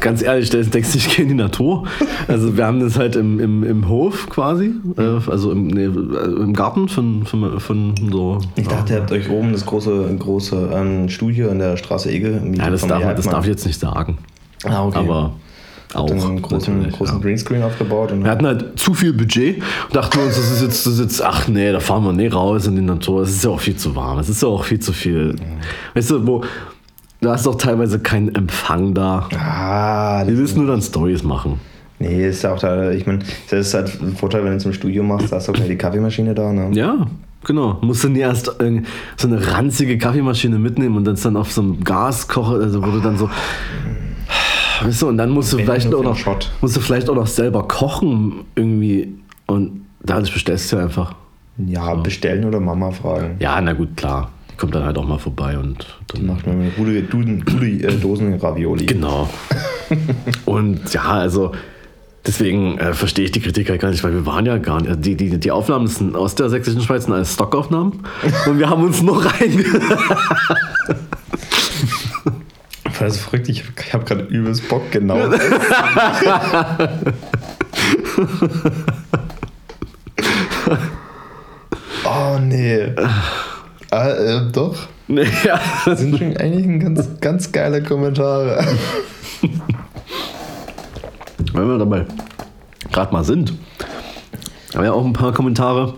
Ganz ehrlich, da denkst du, ich gehe in die Natur. Also wir haben das halt im, im, im Hof quasi, äh, also im, nee, also im Garten von, von, von so. Ich dachte, ihr habt euch oben das große, große ähm, Studio in der Straße Ege im ja, das darf, das darf ich jetzt nicht sagen. Ah, okay. Aber auch. Dann einen großen, großen ja. Greenscreen aufgebaut. Wir hatten halt zu viel Budget und dachten uns, das ist jetzt, das ist jetzt, ach nee, da fahren wir nicht raus in die Natur. Es ist ja auch viel zu warm. Es ist ja auch viel zu viel. Weißt du, wo, du hast doch teilweise keinen Empfang da. ah, Wir das, willst nur dann Stories machen. nee, ist ja auch da, ich meine, das ist halt ein Vorteil, wenn du es im Studio machst, da hast du auch gleich die Kaffeemaschine da. Ne? Ja, genau. Musst du nie erst so eine ranzige Kaffeemaschine mitnehmen und das dann auf so einem Gaskocher, also wo du dann so. Weißt du, und dann musst du vielleicht auch noch, Shot. musst du vielleicht auch noch selber kochen irgendwie und dadurch bestellst du einfach. Ja, bestellen oder Mama fragen. Ja, na gut, klar. Die kommt dann halt auch mal vorbei und dann Macht man eine gute, gute, gute äh, Dosen Ravioli. Genau. Und ja, also deswegen äh, verstehe ich die Kritik halt gar nicht, weil wir waren ja gar nicht. Die, die, die Aufnahmen sind aus der sächsischen Schweiz sind alles Stockaufnahmen und wir haben uns nur rein. Das ist verrückt, ich, ich habe gerade übelst Bock, genau. oh nee. Ah, äh, doch. ja. Das sind schon eigentlich ein ganz, ganz geile Kommentare. Wenn wir dabei gerade mal sind, haben wir auch ein paar Kommentare,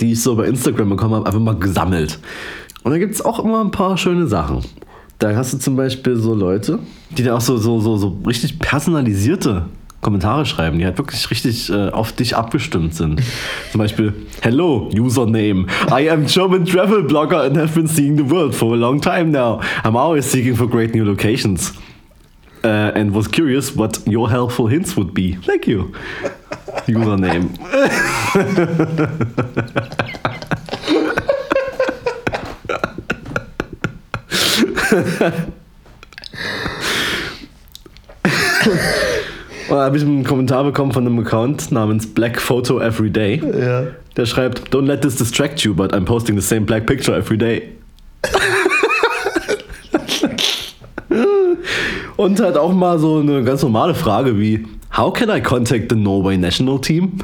die ich so bei Instagram bekommen habe, einfach mal gesammelt. Und da gibt es auch immer ein paar schöne Sachen. Da hast du zum Beispiel so Leute, die da auch so, so, so, so richtig personalisierte Kommentare schreiben, die halt wirklich richtig äh, auf dich abgestimmt sind. Zum Beispiel, Hello, Username. I am German travel blogger and have been seeing the world for a long time now. I'm always seeking for great new locations. Uh, and was curious what your helpful hints would be. Thank you. Username. Und da habe ich einen Kommentar bekommen von einem Account namens Black Photo Everyday. ja. Der schreibt, don't let this distract you, but I'm posting the same black picture every day. Und halt auch mal so eine ganz normale Frage wie, how can I contact the Norway national team?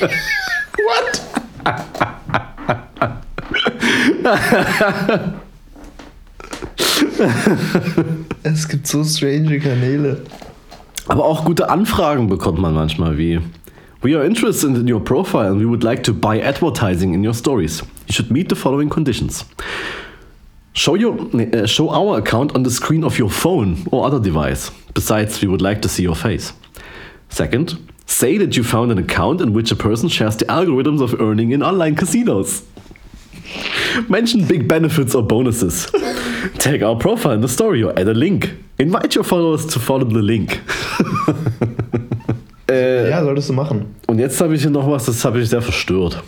What? es gibt so strange Kanäle. Aber auch gute Anfragen bekommt man manchmal wie, we are interested in your profile and we would like to buy advertising in your stories. You should meet the following conditions. Show, your, uh, show our account on the screen of your phone or other device. Besides, we would like to see your face. Second, say that you found an account in which a person shares the algorithms of earning in online casinos. Mention big benefits or bonuses. Tag our profile in the story or add a link. Invite your followers to follow the link. äh, Ja, solltest du machen. und jetzt habe ich hier noch was, das habe ich sehr verstört.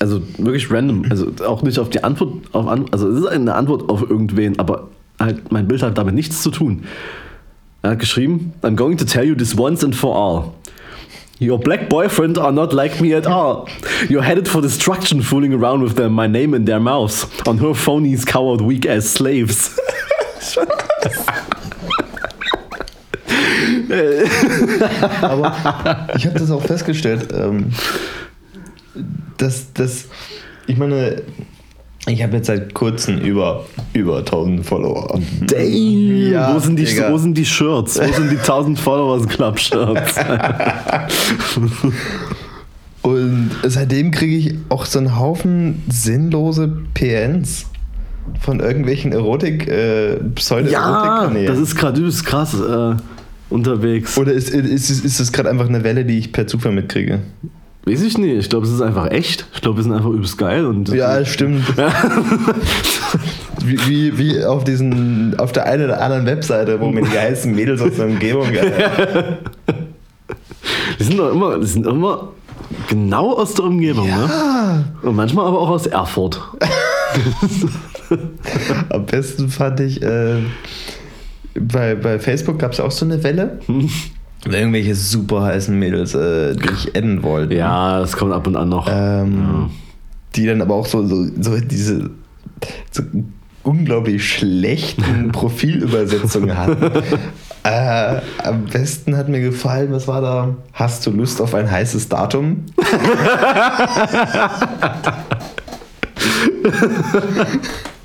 Also wirklich random. Also auch nicht auf die Antwort, auf an, also es ist eine Antwort auf irgendwen, aber halt mein Bild hat damit nichts zu tun. Er hat geschrieben, I'm going to tell you this once and for all. Your black boyfriend are not like me at all. You're headed for destruction fooling around with them, my name in their mouths. On her phonies cowered weak ass slaves. Aber ich habe das auch festgestellt, ähm, dass das, ich meine, ich habe jetzt seit kurzem über, über 1000 Follower. Damn, Ja, wo, sind die, Digga. wo sind die Shirts? Wo sind die 1000 Followers Club Shirts? Und seitdem kriege ich auch so einen Haufen sinnlose PNs von irgendwelchen Erotik, äh, ja, Pseudo-Erotik-Kanälen. das ist gerade übelst krass. Äh, unterwegs. Oder ist, ist, ist, ist das gerade einfach eine Welle, die ich per Zufall mitkriege? Weiß ich nicht. Ich glaube, es ist einfach echt. Ich glaube, wir sind einfach übelst geil. Und Ja, stimmt. wie, wie, wie auf diesen, auf der einen oder anderen Webseite, wo mir die geilsten Mädels aus der Umgebung äh, Die sind doch immer, die sind immer genau aus der Umgebung, ne? Und manchmal aber auch aus Erfurt. Am besten fand ich, äh, bei, bei Facebook gab es auch so eine Welle. Irgendwelche super heißen Mädels, äh, die ich adden wollten. Ja, das kommt ab und an noch. Ähm, Die dann aber auch so, so, so diese so unglaublich schlechten Profilübersetzungen hatten. äh, am besten hat mir gefallen, was war da? Hast du Lust auf ein heißes Datum?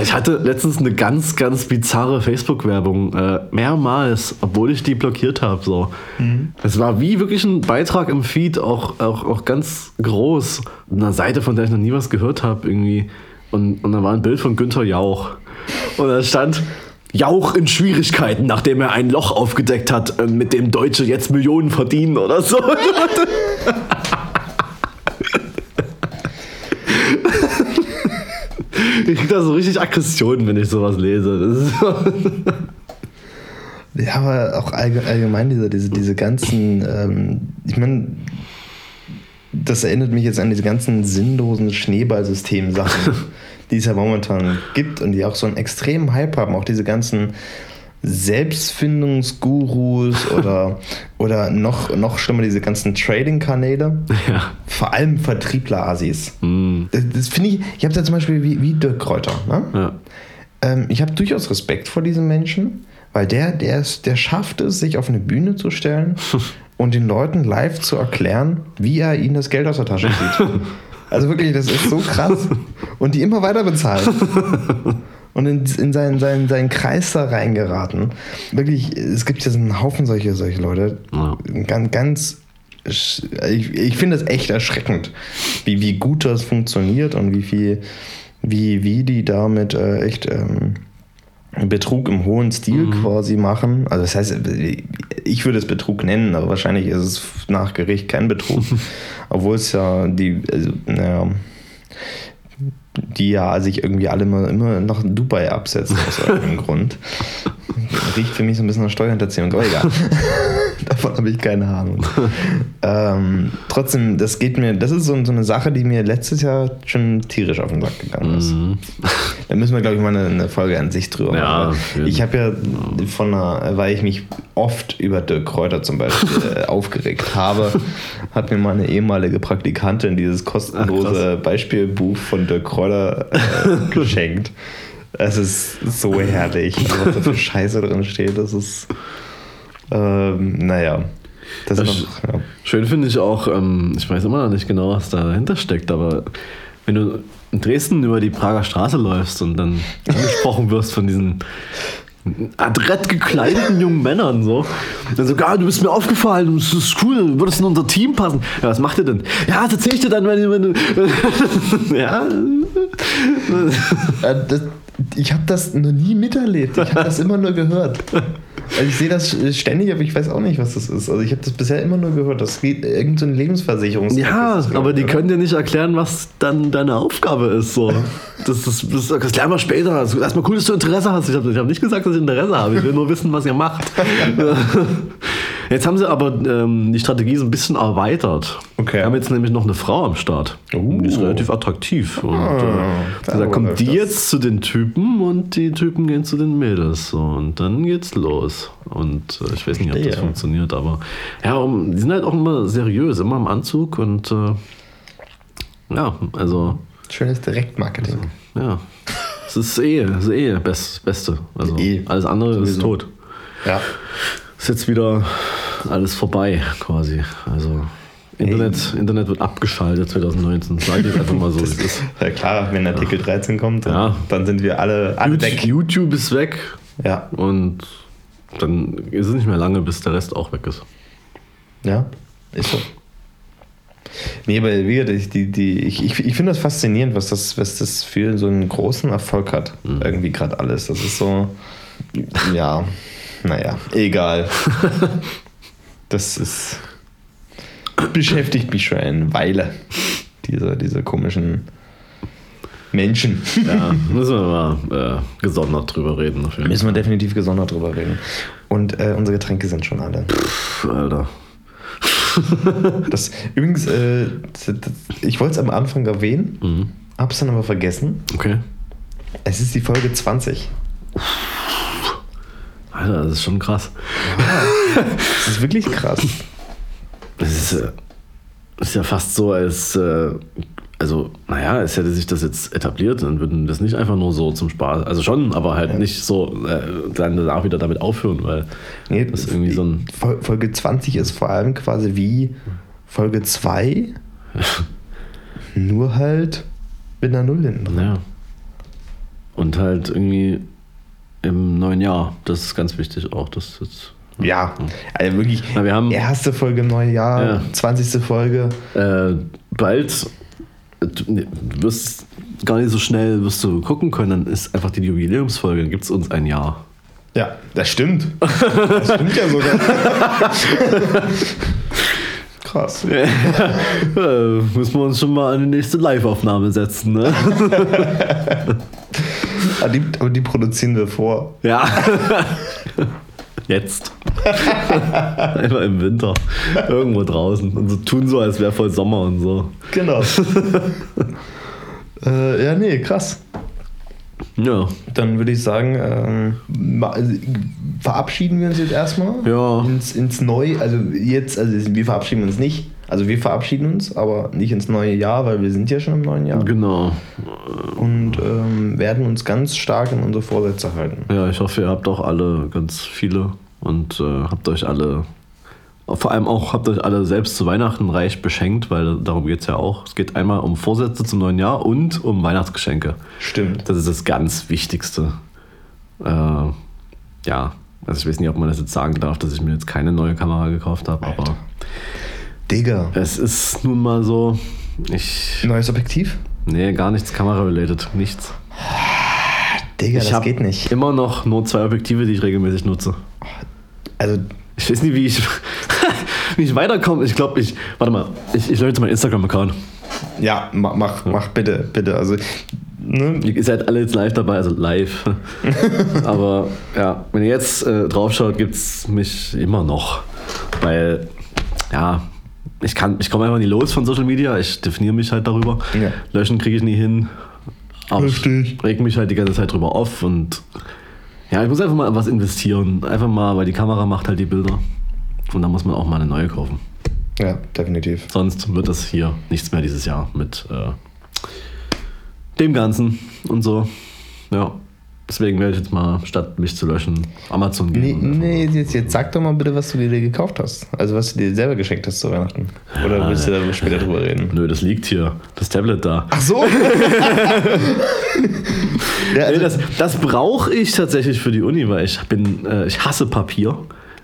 Ich hatte letztens eine ganz, ganz bizarre Facebook-Werbung, äh, mehrmals, obwohl ich die blockiert habe. So. Es war wie wirklich ein Beitrag im Feed, auch, auch, auch ganz groß. Eine Seite, von der ich noch nie was gehört habe, irgendwie. Und, und da war ein Bild von Günther Jauch. Und da stand. Jauch in Schwierigkeiten, nachdem er ein Loch aufgedeckt hat, äh, mit dem Deutsche jetzt Millionen verdienen oder so. Ich krieg da so richtig Aggressionen, wenn ich sowas lese. Ja, aber auch allge- allgemein diese, diese, diese ganzen, ähm, ich meine, das erinnert mich jetzt an diese ganzen sinnlosen Schneeballsystem-Sachen, die es ja momentan gibt und die auch so einen extremen Hype haben. Auch diese ganzen Selbstfindungsgurus oder, oder noch, noch schlimmer, diese ganzen Trading-Kanäle. ja. Vor allem Vertriebler-Asis. Hm, Das, das finde ich, ich habe da zum Beispiel wie, wie Dirk Kräuter. Ne? ja. Ähm, ich habe durchaus Respekt vor diesem Menschen, weil der, der, ist, der schafft es, sich auf eine Bühne zu stellen und den Leuten live zu erklären, wie er ihnen das Geld aus der Tasche zieht. Also wirklich, das ist so krass. Und die immer weiter bezahlen. Und in, in seinen, seinen, seinen Kreis da reingeraten. Wirklich, es gibt ja so einen Haufen solche, solche Leute. Ja. Ganz, ganz ich, ich finde das echt erschreckend, wie, wie gut das funktioniert und wie viel, wie, wie die damit äh, echt ähm, Betrug im hohen Stil quasi machen. Also das heißt, ich würde es Betrug nennen, aber wahrscheinlich ist es nach Gericht kein Betrug. Obwohl es ja die, also, naja, die ja sich irgendwie alle immer, immer nach Dubai absetzen aus irgendeinem Grund. Riecht für mich so ein bisschen nach Steuerhinterziehung, aber egal. Davon habe ich keine Ahnung. ähm, trotzdem, das geht mir, das ist so, so eine Sache, die mir letztes Jahr schon tierisch auf den Sack gegangen ist. Da müssen wir, glaube ich, mal eine, eine Folge an sich drüber Ja, machen. Ich habe ja von einer, weil ich mich oft über Dirk Kräuter zum Beispiel äh, aufgeregt habe, hat mir meine ehemalige Praktikantin dieses kostenlose Beispielbuch von Dirk Kräuter äh, geschenkt. Es ist so herrlich, was da für Scheiße drin steht. Das ist, ähm, naja. Das Das ist noch, ja. Schön finde ich auch, ähm, ich weiß immer noch nicht genau, was da dahinter steckt, aber wenn du in Dresden über die Prager Straße läufst und dann angesprochen wirst von diesen adrett gekleideten jungen Männern so. Dann so, ah, du bist mir aufgefallen, das ist cool, du würdest in unser Team passen. Ja, was macht ihr denn? Ja, das erzähl ich dir dann, wenn, wenn du. ja. Äh, das, ich habe das noch nie miterlebt. Ich habe das immer nur gehört. Also ich sehe das ständig, aber ich weiß auch nicht, was das ist. Also ich habe das bisher immer nur gehört. Das geht irgendeine so Lebensversicherungs. Ja, ist, aber die oder? können dir nicht erklären, was dann deine Aufgabe ist. So. Das, das, das, das lernen wir später. Also erstmal cool, dass du Interesse hast. Ich habe hab nicht gesagt, dass ich Interesse habe. Ich will nur wissen, was ihr macht. Jetzt haben sie aber ähm, die Strategie so ein bisschen erweitert. Okay. Wir haben jetzt nämlich noch eine Frau am Start. Uh. Die ist relativ attraktiv. Und äh, da kommt die das. jetzt zu den Typen und die Typen gehen zu den Mädels. So. Und dann geht's los. Und äh, ich weiß nicht, ob das funktioniert, aber ja, um, die sind halt auch immer seriös, immer im Anzug und äh, ja, also Schönes Direktmarketing. ja. Es ist eh, es ist eh das Beste. Also Eh. alles andere ist tot. Ja. Ist jetzt wieder alles vorbei quasi. Also Internet, Internet wird abgeschaltet 2019. Sag ich einfach mal so, es ist. ja. Klar, wenn Artikel 13 kommt, dann, Ja. dann sind wir alle, alle YouTube, weg. YouTube ist weg Ja. und dann ist es nicht mehr lange, bis der Rest auch weg ist. Ja, ist so. Nee, aber wie gesagt, ich, die, die, ich, ich, ich finde das faszinierend, was das, was das für so einen großen Erfolg hat. Mhm. Irgendwie gerade alles. Das ist so, ja, Naja, egal. Das ist. beschäftigt mich schon eine Weile. Diese, diese komischen Menschen. Ja, müssen wir mal äh, gesondert drüber reden. Jeden Müssen wir definitiv gesondert drüber reden. Und äh, unsere Getränke sind schon alle. Fall, Alter. Das, übrigens, äh, das, das, ich wollte es am Anfang erwähnen, Mhm. hab's dann aber vergessen. Okay. Es ist die Folge 20. Alter, das ist schon krass. Das ist wirklich krass. Das ist, äh, ist ja fast so, als. Äh, also, naja, es hätte sich das jetzt etabliert, dann würden das nicht einfach nur so zum Spaß. Also schon, aber halt nicht so äh, dann danach wieder damit aufhören, weil Nee, das ist irgendwie so ein. Fol- Folge 20 ist vor allem quasi wie Folge 2, nur halt mit einer Null hinten. Ja. Und halt irgendwie im neuen Jahr. Das ist ganz wichtig auch. Das jetzt, Ja, also wirklich Na, wir haben erste Folge im neuen Jahr, Ja. 20. Folge. äh, bald. Du nee, du wirst gar nicht so schnell wirst du gucken können, dann ist einfach die Jubiläumsfolge, dann gibt es uns ein Jahr. Ja, das stimmt. Das stimmt ja sogar. Krass. äh, müssen wir uns schon mal an die nächste Live-Aufnahme setzen, ne? Aber die, aber die produzieren wir vor. Ja. Jetzt. Einfach im Winter. Irgendwo draußen. Und so tun so, als wäre voll Sommer und so. Genau. äh, ja, nee, krass. Ja. Dann würde ich sagen, ähm, also, verabschieden wir uns jetzt erstmal Ja. ins, ins Neue. Also jetzt, also wir verabschieden uns nicht. Also wir verabschieden uns, aber nicht ins neue Jahr, weil wir sind ja schon im neuen Jahr. Genau. Und ähm, werden uns ganz stark in unsere Vorsätze halten. Ja, ich hoffe, ihr habt auch alle ganz viele und äh, habt euch alle, vor allem auch habt euch alle selbst zu Weihnachten reich beschenkt, weil darum geht es ja auch. Es geht einmal um Vorsätze zum neuen Jahr und um Weihnachtsgeschenke. Stimmt. Das ist das ganz Wichtigste. Äh, ja, also ich weiß nicht, ob man das jetzt sagen darf, dass ich mir jetzt keine neue Kamera gekauft habe, aber Digga. es ist nun mal so. Ich. Neues Objektiv? Nee, gar nichts Kamera-related. Nichts. Digga, ich das geht nicht. immer noch nur zwei Objektive, die ich regelmäßig nutze. Also, Ich weiß nicht, wie ich, wie ich weiterkomme. Ich glaube, ich. Warte mal, ich, ich lösche jetzt meinen Instagram-Account. ja, mach, mach, mach bitte, bitte. Also, ne? Ihr seid alle jetzt live dabei, also live. Aber ja, wenn ihr jetzt äh, draufschaut, gibt es mich immer noch. Weil, ja, ich kann, ich komme einfach nie los von Social Media. Ich definiere mich halt darüber. Ja. Löschen kriege ich nie hin. Aber Richtig. ich reg mich halt die ganze Zeit drüber auf und ja, ich muss einfach mal was investieren. Einfach mal, weil die Kamera macht halt die Bilder. Und dann muss man auch mal eine neue kaufen. Ja, definitiv. Sonst wird das hier nichts mehr dieses Jahr mit äh, dem Ganzen und so. Ja. Deswegen werde ich jetzt mal, statt mich zu löschen, Amazon gehen. Nee, nee jetzt, jetzt sag doch mal bitte, was du dir gekauft hast. Also, was du dir selber geschenkt hast zu Weihnachten. Oder willst du da später drüber reden? Nö, das liegt hier. Das Tablet da. Ach so! ja, Nee, also, das das brauche ich tatsächlich für die Uni, weil ich bin, äh, ich hasse Papier.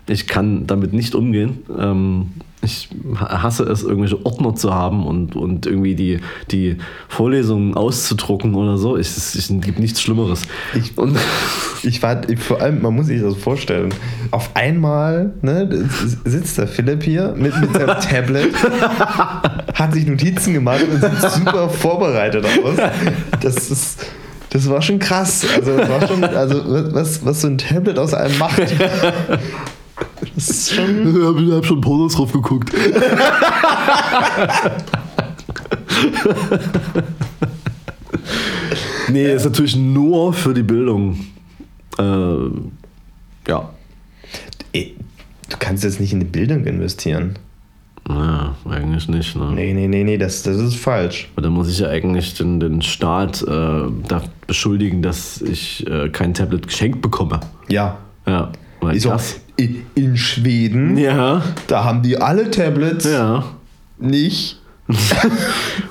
Ich kann damit nicht umgehen. Ähm, ich ha- hasse es, irgendwelche Ordner zu haben und, und irgendwie die, die Vorlesungen auszudrucken oder so. Ich, es, es gibt nichts Schlimmeres. Ich- und ich war, ich, vor allem, man muss sich das vorstellen. Auf einmal ne, sitzt der Philipp hier mit, mit seinem Tablet, hat sich Notizen gemacht und sieht super vorbereitet aus. Das ist. Das war schon krass. Also, das war schon, also was, was so ein Tablet aus einem macht. Das ist schon. ich habe schon Pornos drauf geguckt. nee, ist natürlich nur für die Bildung. Äh, ja. Ey, Du kannst jetzt nicht in die Bildung investieren. Naja, eigentlich nicht. Ne? Nee, nee, nee, nee, das, das ist falsch. Weil dann muss ich ja eigentlich den, den Staat äh, da beschuldigen, dass ich äh, kein Tablet geschenkt bekomme. Ja. Ja, weil auch das. in, in Schweden, Ja, da haben die alle Tablets ja. nicht.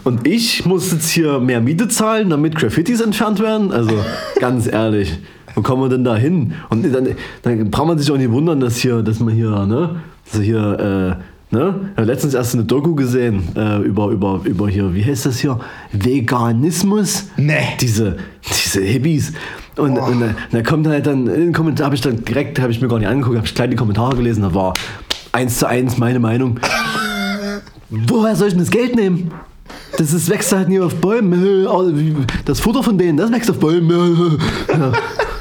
Und ich muss jetzt hier mehr Miete zahlen, damit Graffitis entfernt werden? Also, ganz ehrlich, wo kommen wir denn da hin? Und dann, dann braucht man sich auch nicht wundern, dass hier, dass man hier, ne, dass hier Ne? Ich habe letztens erst eine Doku gesehen äh, über, über, über hier, wie heißt das hier? Veganismus? Nee. Diese, diese Hippies. Und, Boah. und da, da kommt halt dann in den Kommentaren, habe ich dann direkt, habe ich mir gar nicht angeguckt, habe ich die Kommentare gelesen, da war eins zu eins meine Meinung. Woher soll ich denn das Geld nehmen? Das ist, wächst halt nie auf Bäumen. Das Futter von denen, das wächst auf Bäumen. Ja.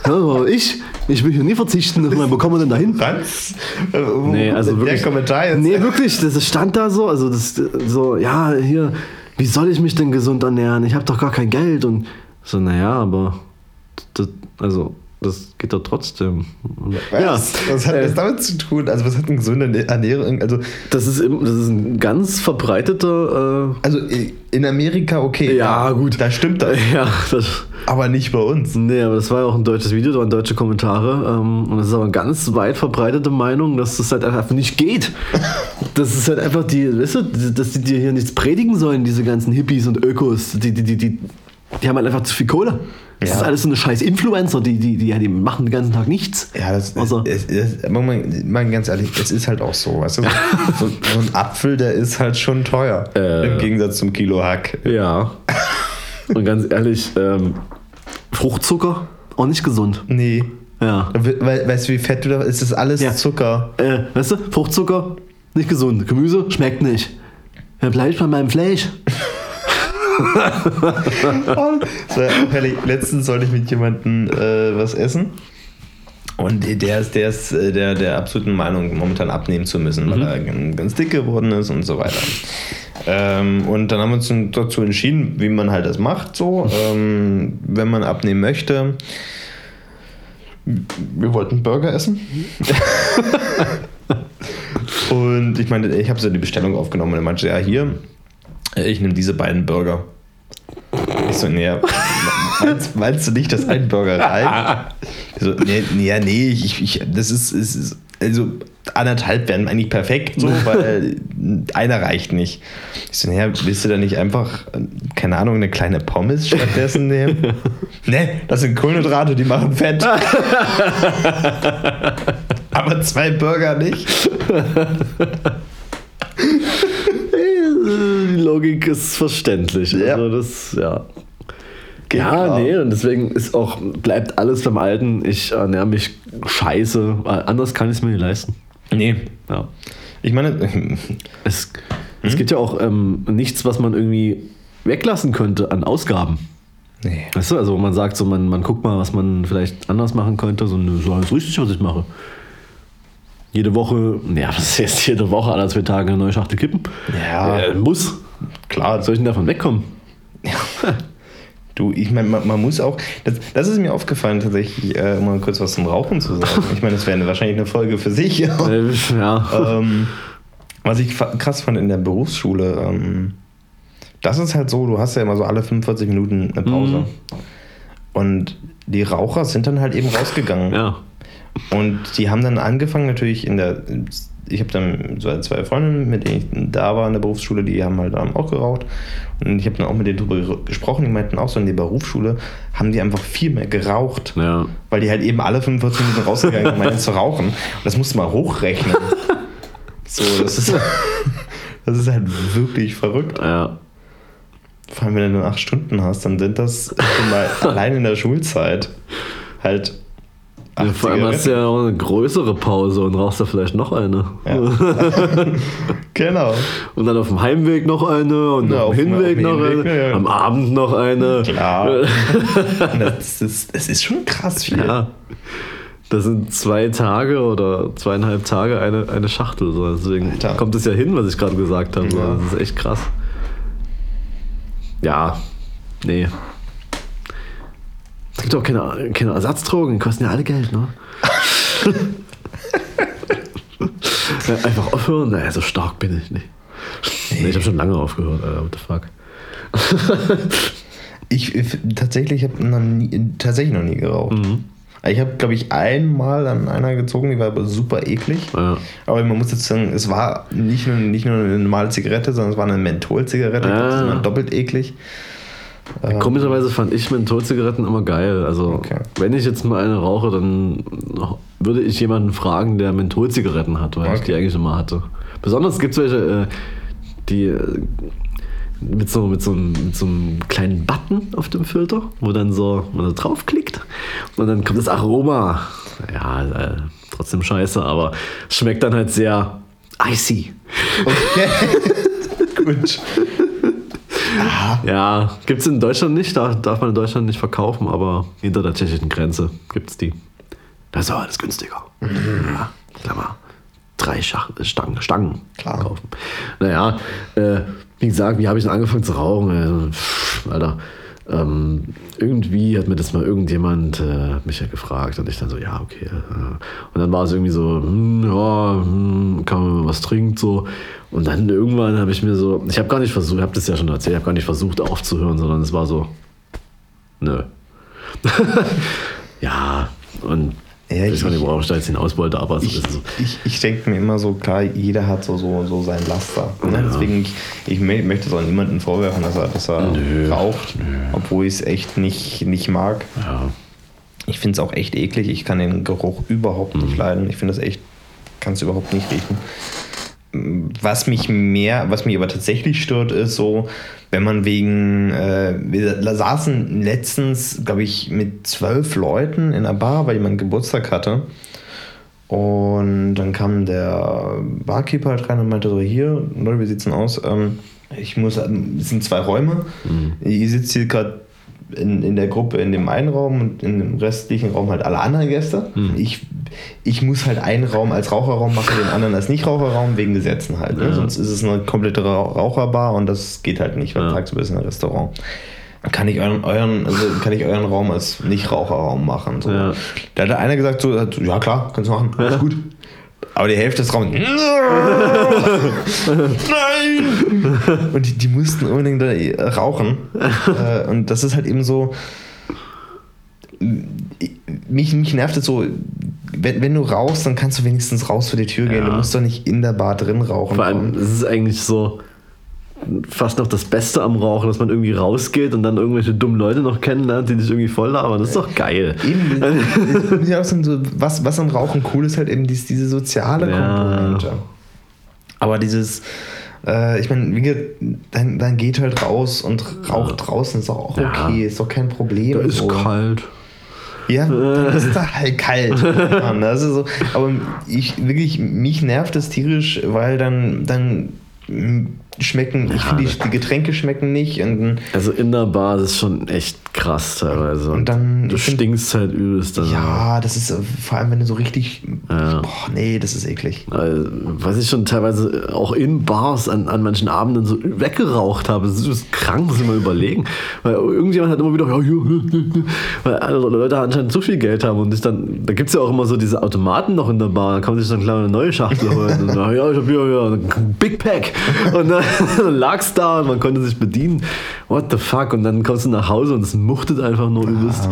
Ja, aber ich, ich will hier nie verzichten. Ich meine, Wo kommen wir denn dahin? Franz? Äh, Nee, also der wirklich. Kommentar jetzt. Nee, wirklich, das stand da so, also das so, ja, hier, wie soll ich mich denn gesund ernähren? Ich habe doch gar kein Geld und so, naja, aber das, also das geht doch trotzdem. Was? was hat äh, das damit zu tun? Also, was hat eine gesunde Ernährung? Also, das ist, im- das ist ein ganz verbreiteter, also in Amerika, okay. Ja, gut. Da stimmt das. äh, ja, das, Aber nicht bei uns. nee, aber das war ja auch ein deutsches Video, da waren deutsche Kommentare ähm, und das ist aber eine ganz weit verbreitete Meinung, dass das halt einfach nicht geht. Das ist halt einfach die, weißt du, dass die dir hier nichts predigen sollen, diese ganzen Hippies und Ökos, die, die, die, die, die haben halt einfach zu viel Kohle. Das Ja. ist alles so eine scheiß Influencer, die, die, die, die machen den ganzen Tag nichts. Ja, das, Also- es, es, mal ganz ehrlich, es ist halt auch so. Weißt du? so, so ein Apfel, der ist halt schon teuer. Äh. Im Gegensatz zum Kilo Hack. Ja. Und ganz ehrlich, ähm, Fruchtzucker, auch nicht gesund. Nee. Ja. We- We weißt du, wie fett du da ist? Das alles Ja. Zucker. Äh, weißt du, Fruchtzucker, nicht gesund. Gemüse, schmeckt nicht. Ja, bleib ich bei meinem Fleisch. So, letztens sollte ich mit jemandem äh, was essen. Und der ist, der ist äh, der, der absoluten Meinung, momentan abnehmen zu müssen, weil er g- ganz dick geworden ist und so weiter. Ähm, und dann haben wir uns dazu entschieden, wie man halt das macht, so, ähm, wenn man abnehmen möchte. Wir wollten Burger essen. und ich meine, ich habe so die Bestellung aufgenommen und er meinte, ja, hier, ich nehme diese beiden Burger. Ich so, nee, meinst, meinst du nicht, dass ein Burger reicht? Ich So, nee, nee, ja, nee, ich, ich, das ist, ist, ist, also anderthalb wären eigentlich perfekt, so, weil einer reicht nicht. Ich so, naja, willst du da nicht einfach, keine Ahnung, eine kleine Pommes stattdessen nehmen? nee, das sind Kohlenhydrate, die machen Fett. Aber zwei Burger nicht. Die Logik ist verständlich. Ja. Also das, ja. Geht ja, klar. nee, und deswegen ist auch, bleibt alles beim Alten. Ich ernähre mich scheiße. weil Anders kann ich es mir nicht leisten. Nee. Ja. Ich meine, Es, es gibt ja auch ähm, nichts, was man irgendwie weglassen könnte an Ausgaben. nee. Weißt du, also man sagt so, man, man guckt mal, was man vielleicht anders machen könnte. So, so alles richtig, was ich mache. Jede Woche, ja, was ist jetzt jede Woche, alle zwei Tage eine neue Schachtel kippen? Ja. Äh, muss. Klar, Soll ich denn davon wegkommen? Du, ich meine, man, man muss auch, das, das ist mir aufgefallen tatsächlich, äh, mal kurz was zum Rauchen zu sagen. Ich meine, das wäre wahrscheinlich eine Folge für sich. Äh, ja. ähm, was ich krass fand in der Berufsschule, ähm, das ist halt so, du hast ja immer so alle 45 Minuten eine Pause. Mhm. Und die Raucher sind dann halt eben rausgegangen. ja. Und die haben dann angefangen, natürlich in der. Ich habe dann so zwei Freundinnen, mit denen ich da war in der Berufsschule, die haben halt auch geraucht. Und ich habe dann auch mit denen drüber gesprochen, die meinten auch so, in der Berufsschule haben die einfach viel mehr geraucht. Ja. Weil die halt eben alle 45 Minuten rausgegangen sind, meinten zu rauchen. Und das musst du mal hochrechnen. So, das ist. Das ist halt wirklich verrückt. Ja. Vor allem, wenn du nur acht Stunden hast, dann sind das schon mal allein in der Schulzeit halt. Ja vor allem hast du ja auch eine größere Pause und rauchst da vielleicht noch eine. Ja. genau. Und dann auf dem Heimweg noch eine und Ja, auf dem Hinweg noch Hinweg, eine. ja. Am Abend noch eine. Klar. Das ist, das ist schon krass viel. Ja. Das sind zwei Tage oder zweieinhalb Tage eine, eine Schachtel. So. Deswegen Alter. kommt es ja hin, was ich gerade gesagt habe. So. Das ist echt krass. Ja, nee. Es gibt auch keine, keine Ersatzdrogen, die kosten ja alle Geld, ne? ja, einfach aufhören? Naja, so stark bin ich nicht. Nee, ich habe schon lange aufgehört, Alter, what the fuck. Ich, ich tatsächlich habe tatsächlich noch nie geraucht. Mhm. Ich habe, glaube ich, einmal an einer gezogen, die war aber super eklig. Ja. Aber man muss jetzt sagen, es war nicht nur, nicht nur eine normale Zigarette, sondern es war eine Mentholzigarette. Ah. Das ist immer doppelt eklig. Ähm, Komischerweise fand ich Mentholzigaretten immer geil. Also, Okay. wenn ich jetzt mal eine rauche, dann würde ich jemanden fragen, der Mentholzigaretten hat, weil ich die eigentlich immer hatte. Besonders gibt es welche, äh, die äh, mit so, mit, so einem, mit so einem kleinen Button auf dem Filter, wo dann so man da draufklickt und dann kommt das Aroma. Ja, äh, trotzdem scheiße, aber es schmeckt dann halt sehr icy. Okay. Gut. Ja, gibt es in Deutschland nicht, darf, darf man in Deutschland nicht verkaufen, aber hinter der tschechischen Grenze gibt es die. Das ist aber alles günstiger. Ja, Klammer. Drei Schach Stangen, Stangen Klar. kaufen. Naja, äh, wie gesagt, wie habe ich denn angefangen zu rauchen? Also, pff, Alter, ähm, irgendwie hat mir das mal irgendjemand äh, mich ja gefragt und ich dann so, ja, okay. Äh. Und dann war es irgendwie so, hm, ja, hm, kann man was trinken so. Und dann irgendwann habe ich mir so, ich habe gar nicht versucht, ich habe das ja schon erzählt, ich habe gar nicht versucht aufzuhören, sondern es war so, nö. ja, und Ja, ich nicht, worauf ich da jetzt hinaus wollte, aber es Ich, so. ich, ich denke mir immer so, klar, jeder hat so, so, so sein Laster. Ne? Ja. Deswegen, ich, ich mö- möchte es auch niemandem vorwerfen, dass er, dass er Nö. raucht, obwohl ich es echt nicht, nicht mag. Ja, Ich finde es auch echt eklig. Ich kann den Geruch überhaupt Mhm. nicht leiden. Ich finde das echt, kann es überhaupt nicht riechen. Was mich mehr, was mich aber tatsächlich stört, ist so, wenn man wegen, äh, wir saßen letztens, glaube ich, mit zwölf Leuten in einer Bar, weil jemand Geburtstag hatte. Und dann kam der Barkeeper halt rein und meinte so, hier, Leute, wie sieht's denn aus? Ähm, ich muss, es sind zwei Räume. Ihr sitzt hier gerade in, in der Gruppe in dem einen Raum und in dem restlichen Raum halt alle anderen Gäste. Ich, ich muss halt einen Raum als Raucherraum machen, den anderen als Nichtraucherraum, wegen Gesetzen halt. Ne? Ja. Sonst ist es eine komplette Ra- Raucherbar und das geht halt nicht, weil Ja. tagsüber ist ein Restaurant. Kann ich euren, euren, also kann ich euren Raum als Nichtraucherraum machen? So. Ja. Da hat einer gesagt, so, ja klar, kannst du machen, alles gut. Aber die Hälfte des Raums. Nein! Und die, die mussten unbedingt da rauchen. Äh, Und das ist halt eben so. Mich, mich nervt es so, wenn, wenn du rauchst, dann kannst du wenigstens raus vor die Tür gehen. Ja. Du musst doch nicht in der Bar drin rauchen. Vor allem, es ist eigentlich so fast noch das Beste am Rauchen, dass man irgendwie rausgeht und dann irgendwelche dummen Leute noch kennenlernt, die dich irgendwie voll labern. Das ist doch geil. Eben, das ja so, was, was am Rauchen cool ist, halt eben dies, diese soziale Ja. Komponente. Aber dieses, äh, ich meine, dann, dann geht halt raus und raucht draußen, ist doch auch Ja. okay, ist doch kein Problem. Da ist so. kalt. Ja, dann ist da halt kalt. Ist so, aber ich wirklich, mich nervt das tierisch, weil dann, dann schmecken, ich finde, die, die Getränke schmecken nicht und Also in der Bar ist schon echt krass teilweise. Und dann- du stinkst halt übelst. Also, ja, das ist äh, vor allem, wenn du so richtig, Ja. boah, nee, das ist eklig. äh, Was ich schon teilweise auch in Bars an, an manchen Abenden so weggeraucht habe. Das ist krank, muss ich mal überlegen. Weil irgendjemand hat immer wieder, ja, weil alle Leute anscheinend zu viel Geld haben und sich dann, da gibt es ja auch immer so diese Automaten noch in der Bar, da kann man sich dann klar eine neue Schachtel holen. Und dann, ja, ich habe hier, ja, ein Big Pack. Und dann lag es da und man konnte sich bedienen. What the fuck? Und dann kommst du nach Hause und es muchtet einfach nur übelst.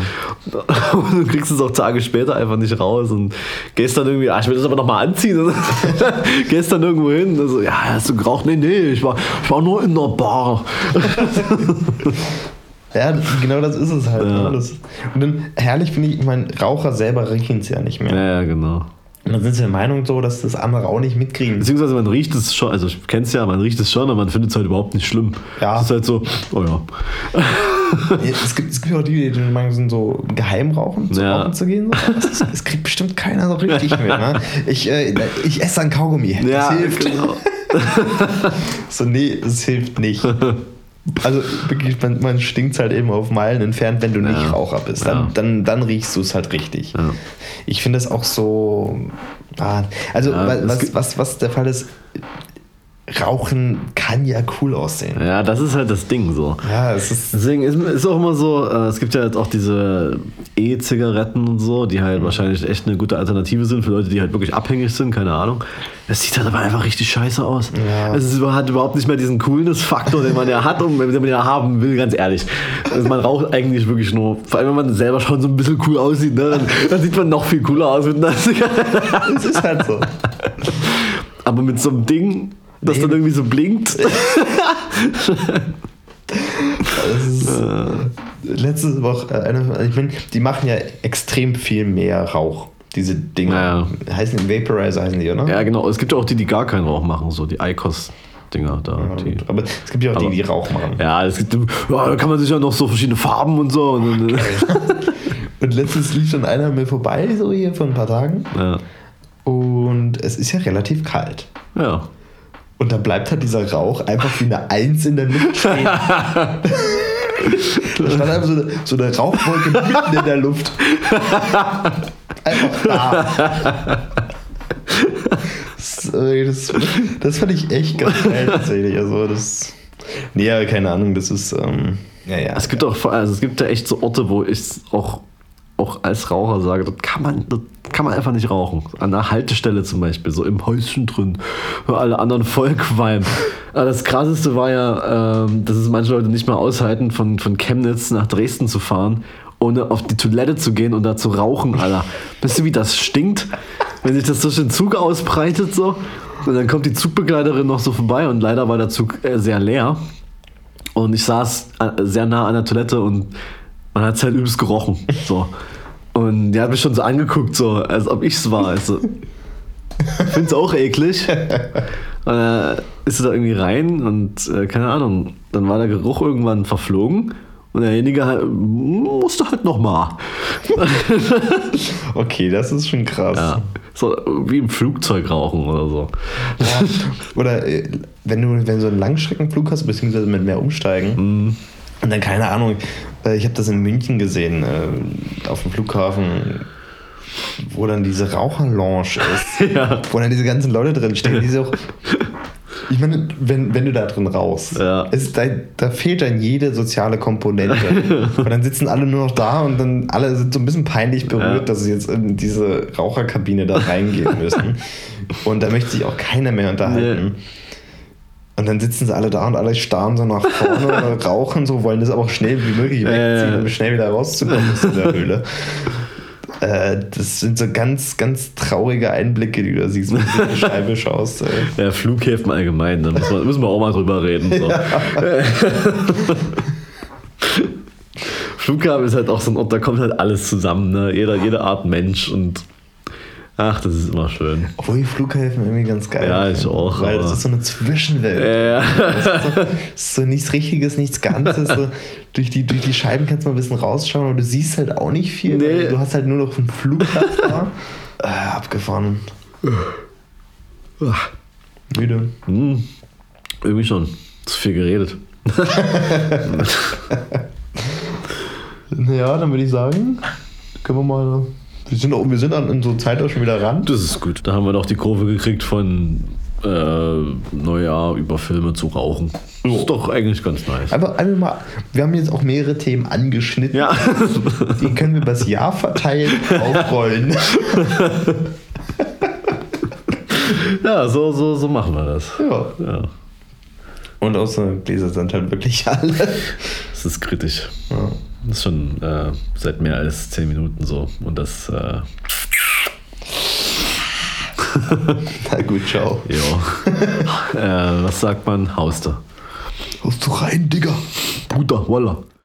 Und du kriegst es auch Tage später einfach nicht raus und gehst dann irgendwie, ah, ich will das aber nochmal anziehen. Gehst dann irgendwo hin. Und so, ja, hast du geraucht? Nee, nee, ich war, ich war nur in der Bar. Ja, genau das ist es halt. Ja. ne? Und dann herrlich finde ich, ich meine, Raucher selber riechen es ja nicht mehr. Ja, ja, genau. Und dann sind sie der Meinung so, dass das andere auch nicht mitkriegen. Beziehungsweise man riecht es schon, also ich kenn's ja, man riecht es schon, aber man findet es halt überhaupt nicht schlimm. Ja. Es ist halt so, oh ja. Es gibt, es gibt auch die, die meinen, sind so geheim rauchen, zu Ja. rauchen zu gehen. So. Das kriegt bestimmt keiner so richtig mit. Ne? Ich, äh, ich esse ein Kaugummi. Ja, das hilft. genau. So, nee, es hilft nicht. Also wirklich, man, man stinkt halt eben auf Meilen entfernt, wenn du nicht Ja. Raucher bist. Dann, Ja. dann, dann riechst du es halt richtig. Ja. Ich finde das auch so. Ah, also, was, was, was der Fall ist, Rauchen kann ja cool aussehen. Ja, das ist halt das Ding so. Ja, es ist. Deswegen ist ist auch immer so, äh, es gibt ja jetzt auch diese E-Zigaretten und so, die halt wahrscheinlich echt eine gute Alternative sind für Leute, die halt wirklich abhängig sind, keine Ahnung. Es sieht halt aber einfach richtig scheiße aus. Ja. Es ist, hat überhaupt nicht mehr diesen Coolness-Faktor, den man ja hat und den man ja haben will, ganz ehrlich. Also man raucht eigentlich wirklich nur, vor allem wenn man selber schon so ein bisschen cool aussieht, ne, dann, dann sieht man noch viel cooler aus mit einer Zigarette. Es ist halt so. Aber mit so einem Ding, das Nee. dann irgendwie so blinkt. Ist, letzte Woche, äh, eine, ich meine, die machen ja extrem viel mehr Rauch. Diese Dinger. Heißen die Vaporizer, heißen die, oder? Ja, genau. Es gibt ja auch die, die gar keinen Rauch machen, so die ICOS-Dinger da. die, Aber es gibt ja auch die, Aber- die Rauch machen. ja, es gibt, ja, da kann man sich ja noch so verschiedene Farben und so. Und, Und letztens lief schon einer mir vorbei, so hier vor ein paar Tagen. ja. Und es ist ja relativ kalt. ja. Und da bleibt halt dieser Rauch einfach wie eine Eins in der Luft stehen. da stand einfach so eine, so eine Rauchwolke mitten in der Luft. Einfach da. Das, das, das fand ich echt ganz geil tatsächlich. Also das. Nee, aber keine Ahnung, das ist. Ähm, ja, ja. Es gibt auch, vor- also es gibt ja echt so Orte, wo ich auch, auch als Raucher sage, dort kann man, dort kann man einfach nicht rauchen. An der Haltestelle zum Beispiel, so im Häuschen drin, wo alle anderen voll. Aber das krasseste war ja, ähm, dass es manche Leute nicht mehr aushalten, von, von Chemnitz nach Dresden zu fahren, ohne auf die Toilette zu gehen und da zu rauchen, Alter. Weißt du, wie das stinkt? Wenn sich das durch den Zug ausbreitet so. Und dann kommt die Zugbegleiterin noch so vorbei und leider war der Zug äh, sehr leer. Und ich saß äh, sehr nah an der Toilette und man hat es halt übelst gerochen. So. Und die hat mich schon so angeguckt, so, als ob ich es war. Also, Find's auch eklig. Und dann ist sie da irgendwie rein und äh, keine Ahnung, dann war der Geruch irgendwann verflogen und derjenige halt, musste halt nochmal. Okay, das ist schon krass. Ja. So wie im Flugzeug rauchen oder so. Ja. Oder äh, wenn du, wenn du so einen Langstreckenflug hast, beziehungsweise mit mehr Umsteigen, und dann keine Ahnung, äh, ich habe das in München gesehen, äh, auf dem Flughafen, wo dann diese Raucherlounge ist, Ja. wo dann diese ganzen Leute drin stehen, die so. Ich meine, wenn, wenn du da drin rauchst, Ja. da, da fehlt dann jede soziale Komponente. und dann sitzen alle nur noch da und dann alle sind so ein bisschen peinlich berührt, Ja. dass sie jetzt in diese Raucherkabine da reingehen müssen. und da möchte sich auch keiner mehr unterhalten. Und dann sitzen sie alle da und alle starren so nach vorne oder rauchen so, wollen das aber auch schnell wie möglich wegziehen, Ja. um schnell wieder rauszukommen aus der Höhle. Äh, das sind so ganz, ganz traurige Einblicke, die du da siehst, wenn du in die Scheibe schaust. Ey. Ja, Flughäfen allgemein, da müssen wir, müssen wir auch mal drüber reden. So. Flughafen ist halt auch so ein Ort, da kommt halt alles zusammen, ne? Jeder, jede Art Mensch und ach, das ist immer schön. Obwohl die Flughäfen irgendwie ganz geil Ja, ich auch, Weil das ist so eine Zwischenwelt. Ja, Das ist so nichts Richtiges, nichts Ganzes. So, durch, die, durch die Scheiben kannst du mal ein bisschen rausschauen, aber du siehst halt auch nicht viel. Nee. Du hast halt nur noch einen Flugplatz da. Äh, abgefahren. Müde. hm, irgendwie schon. Zu viel geredet. Ja, dann würde ich sagen, können wir mal. Wir sind, auch, wir sind an unserer Zeit auch schon wieder ran. Das ist gut. Da haben wir doch die Kurve gekriegt von äh, Neujahr über Filme zu rauchen. Das ist doch eigentlich ganz nice. Einfach, einfach mal, wir haben jetzt auch mehrere Themen angeschnitten. Ja. Die können wir übers Jahr verteilt aufrollen. Ja, so, so, so machen wir das. ja. Ja, Und außer Gläser sind halt wirklich alle. das ist kritisch. Ja. Das ist schon äh, seit mehr als zehn Minuten so. Und das, äh, Na gut, ciao. ja. äh, was sagt man? Hauste. Haust du rein, Digga. Bruder, Walla.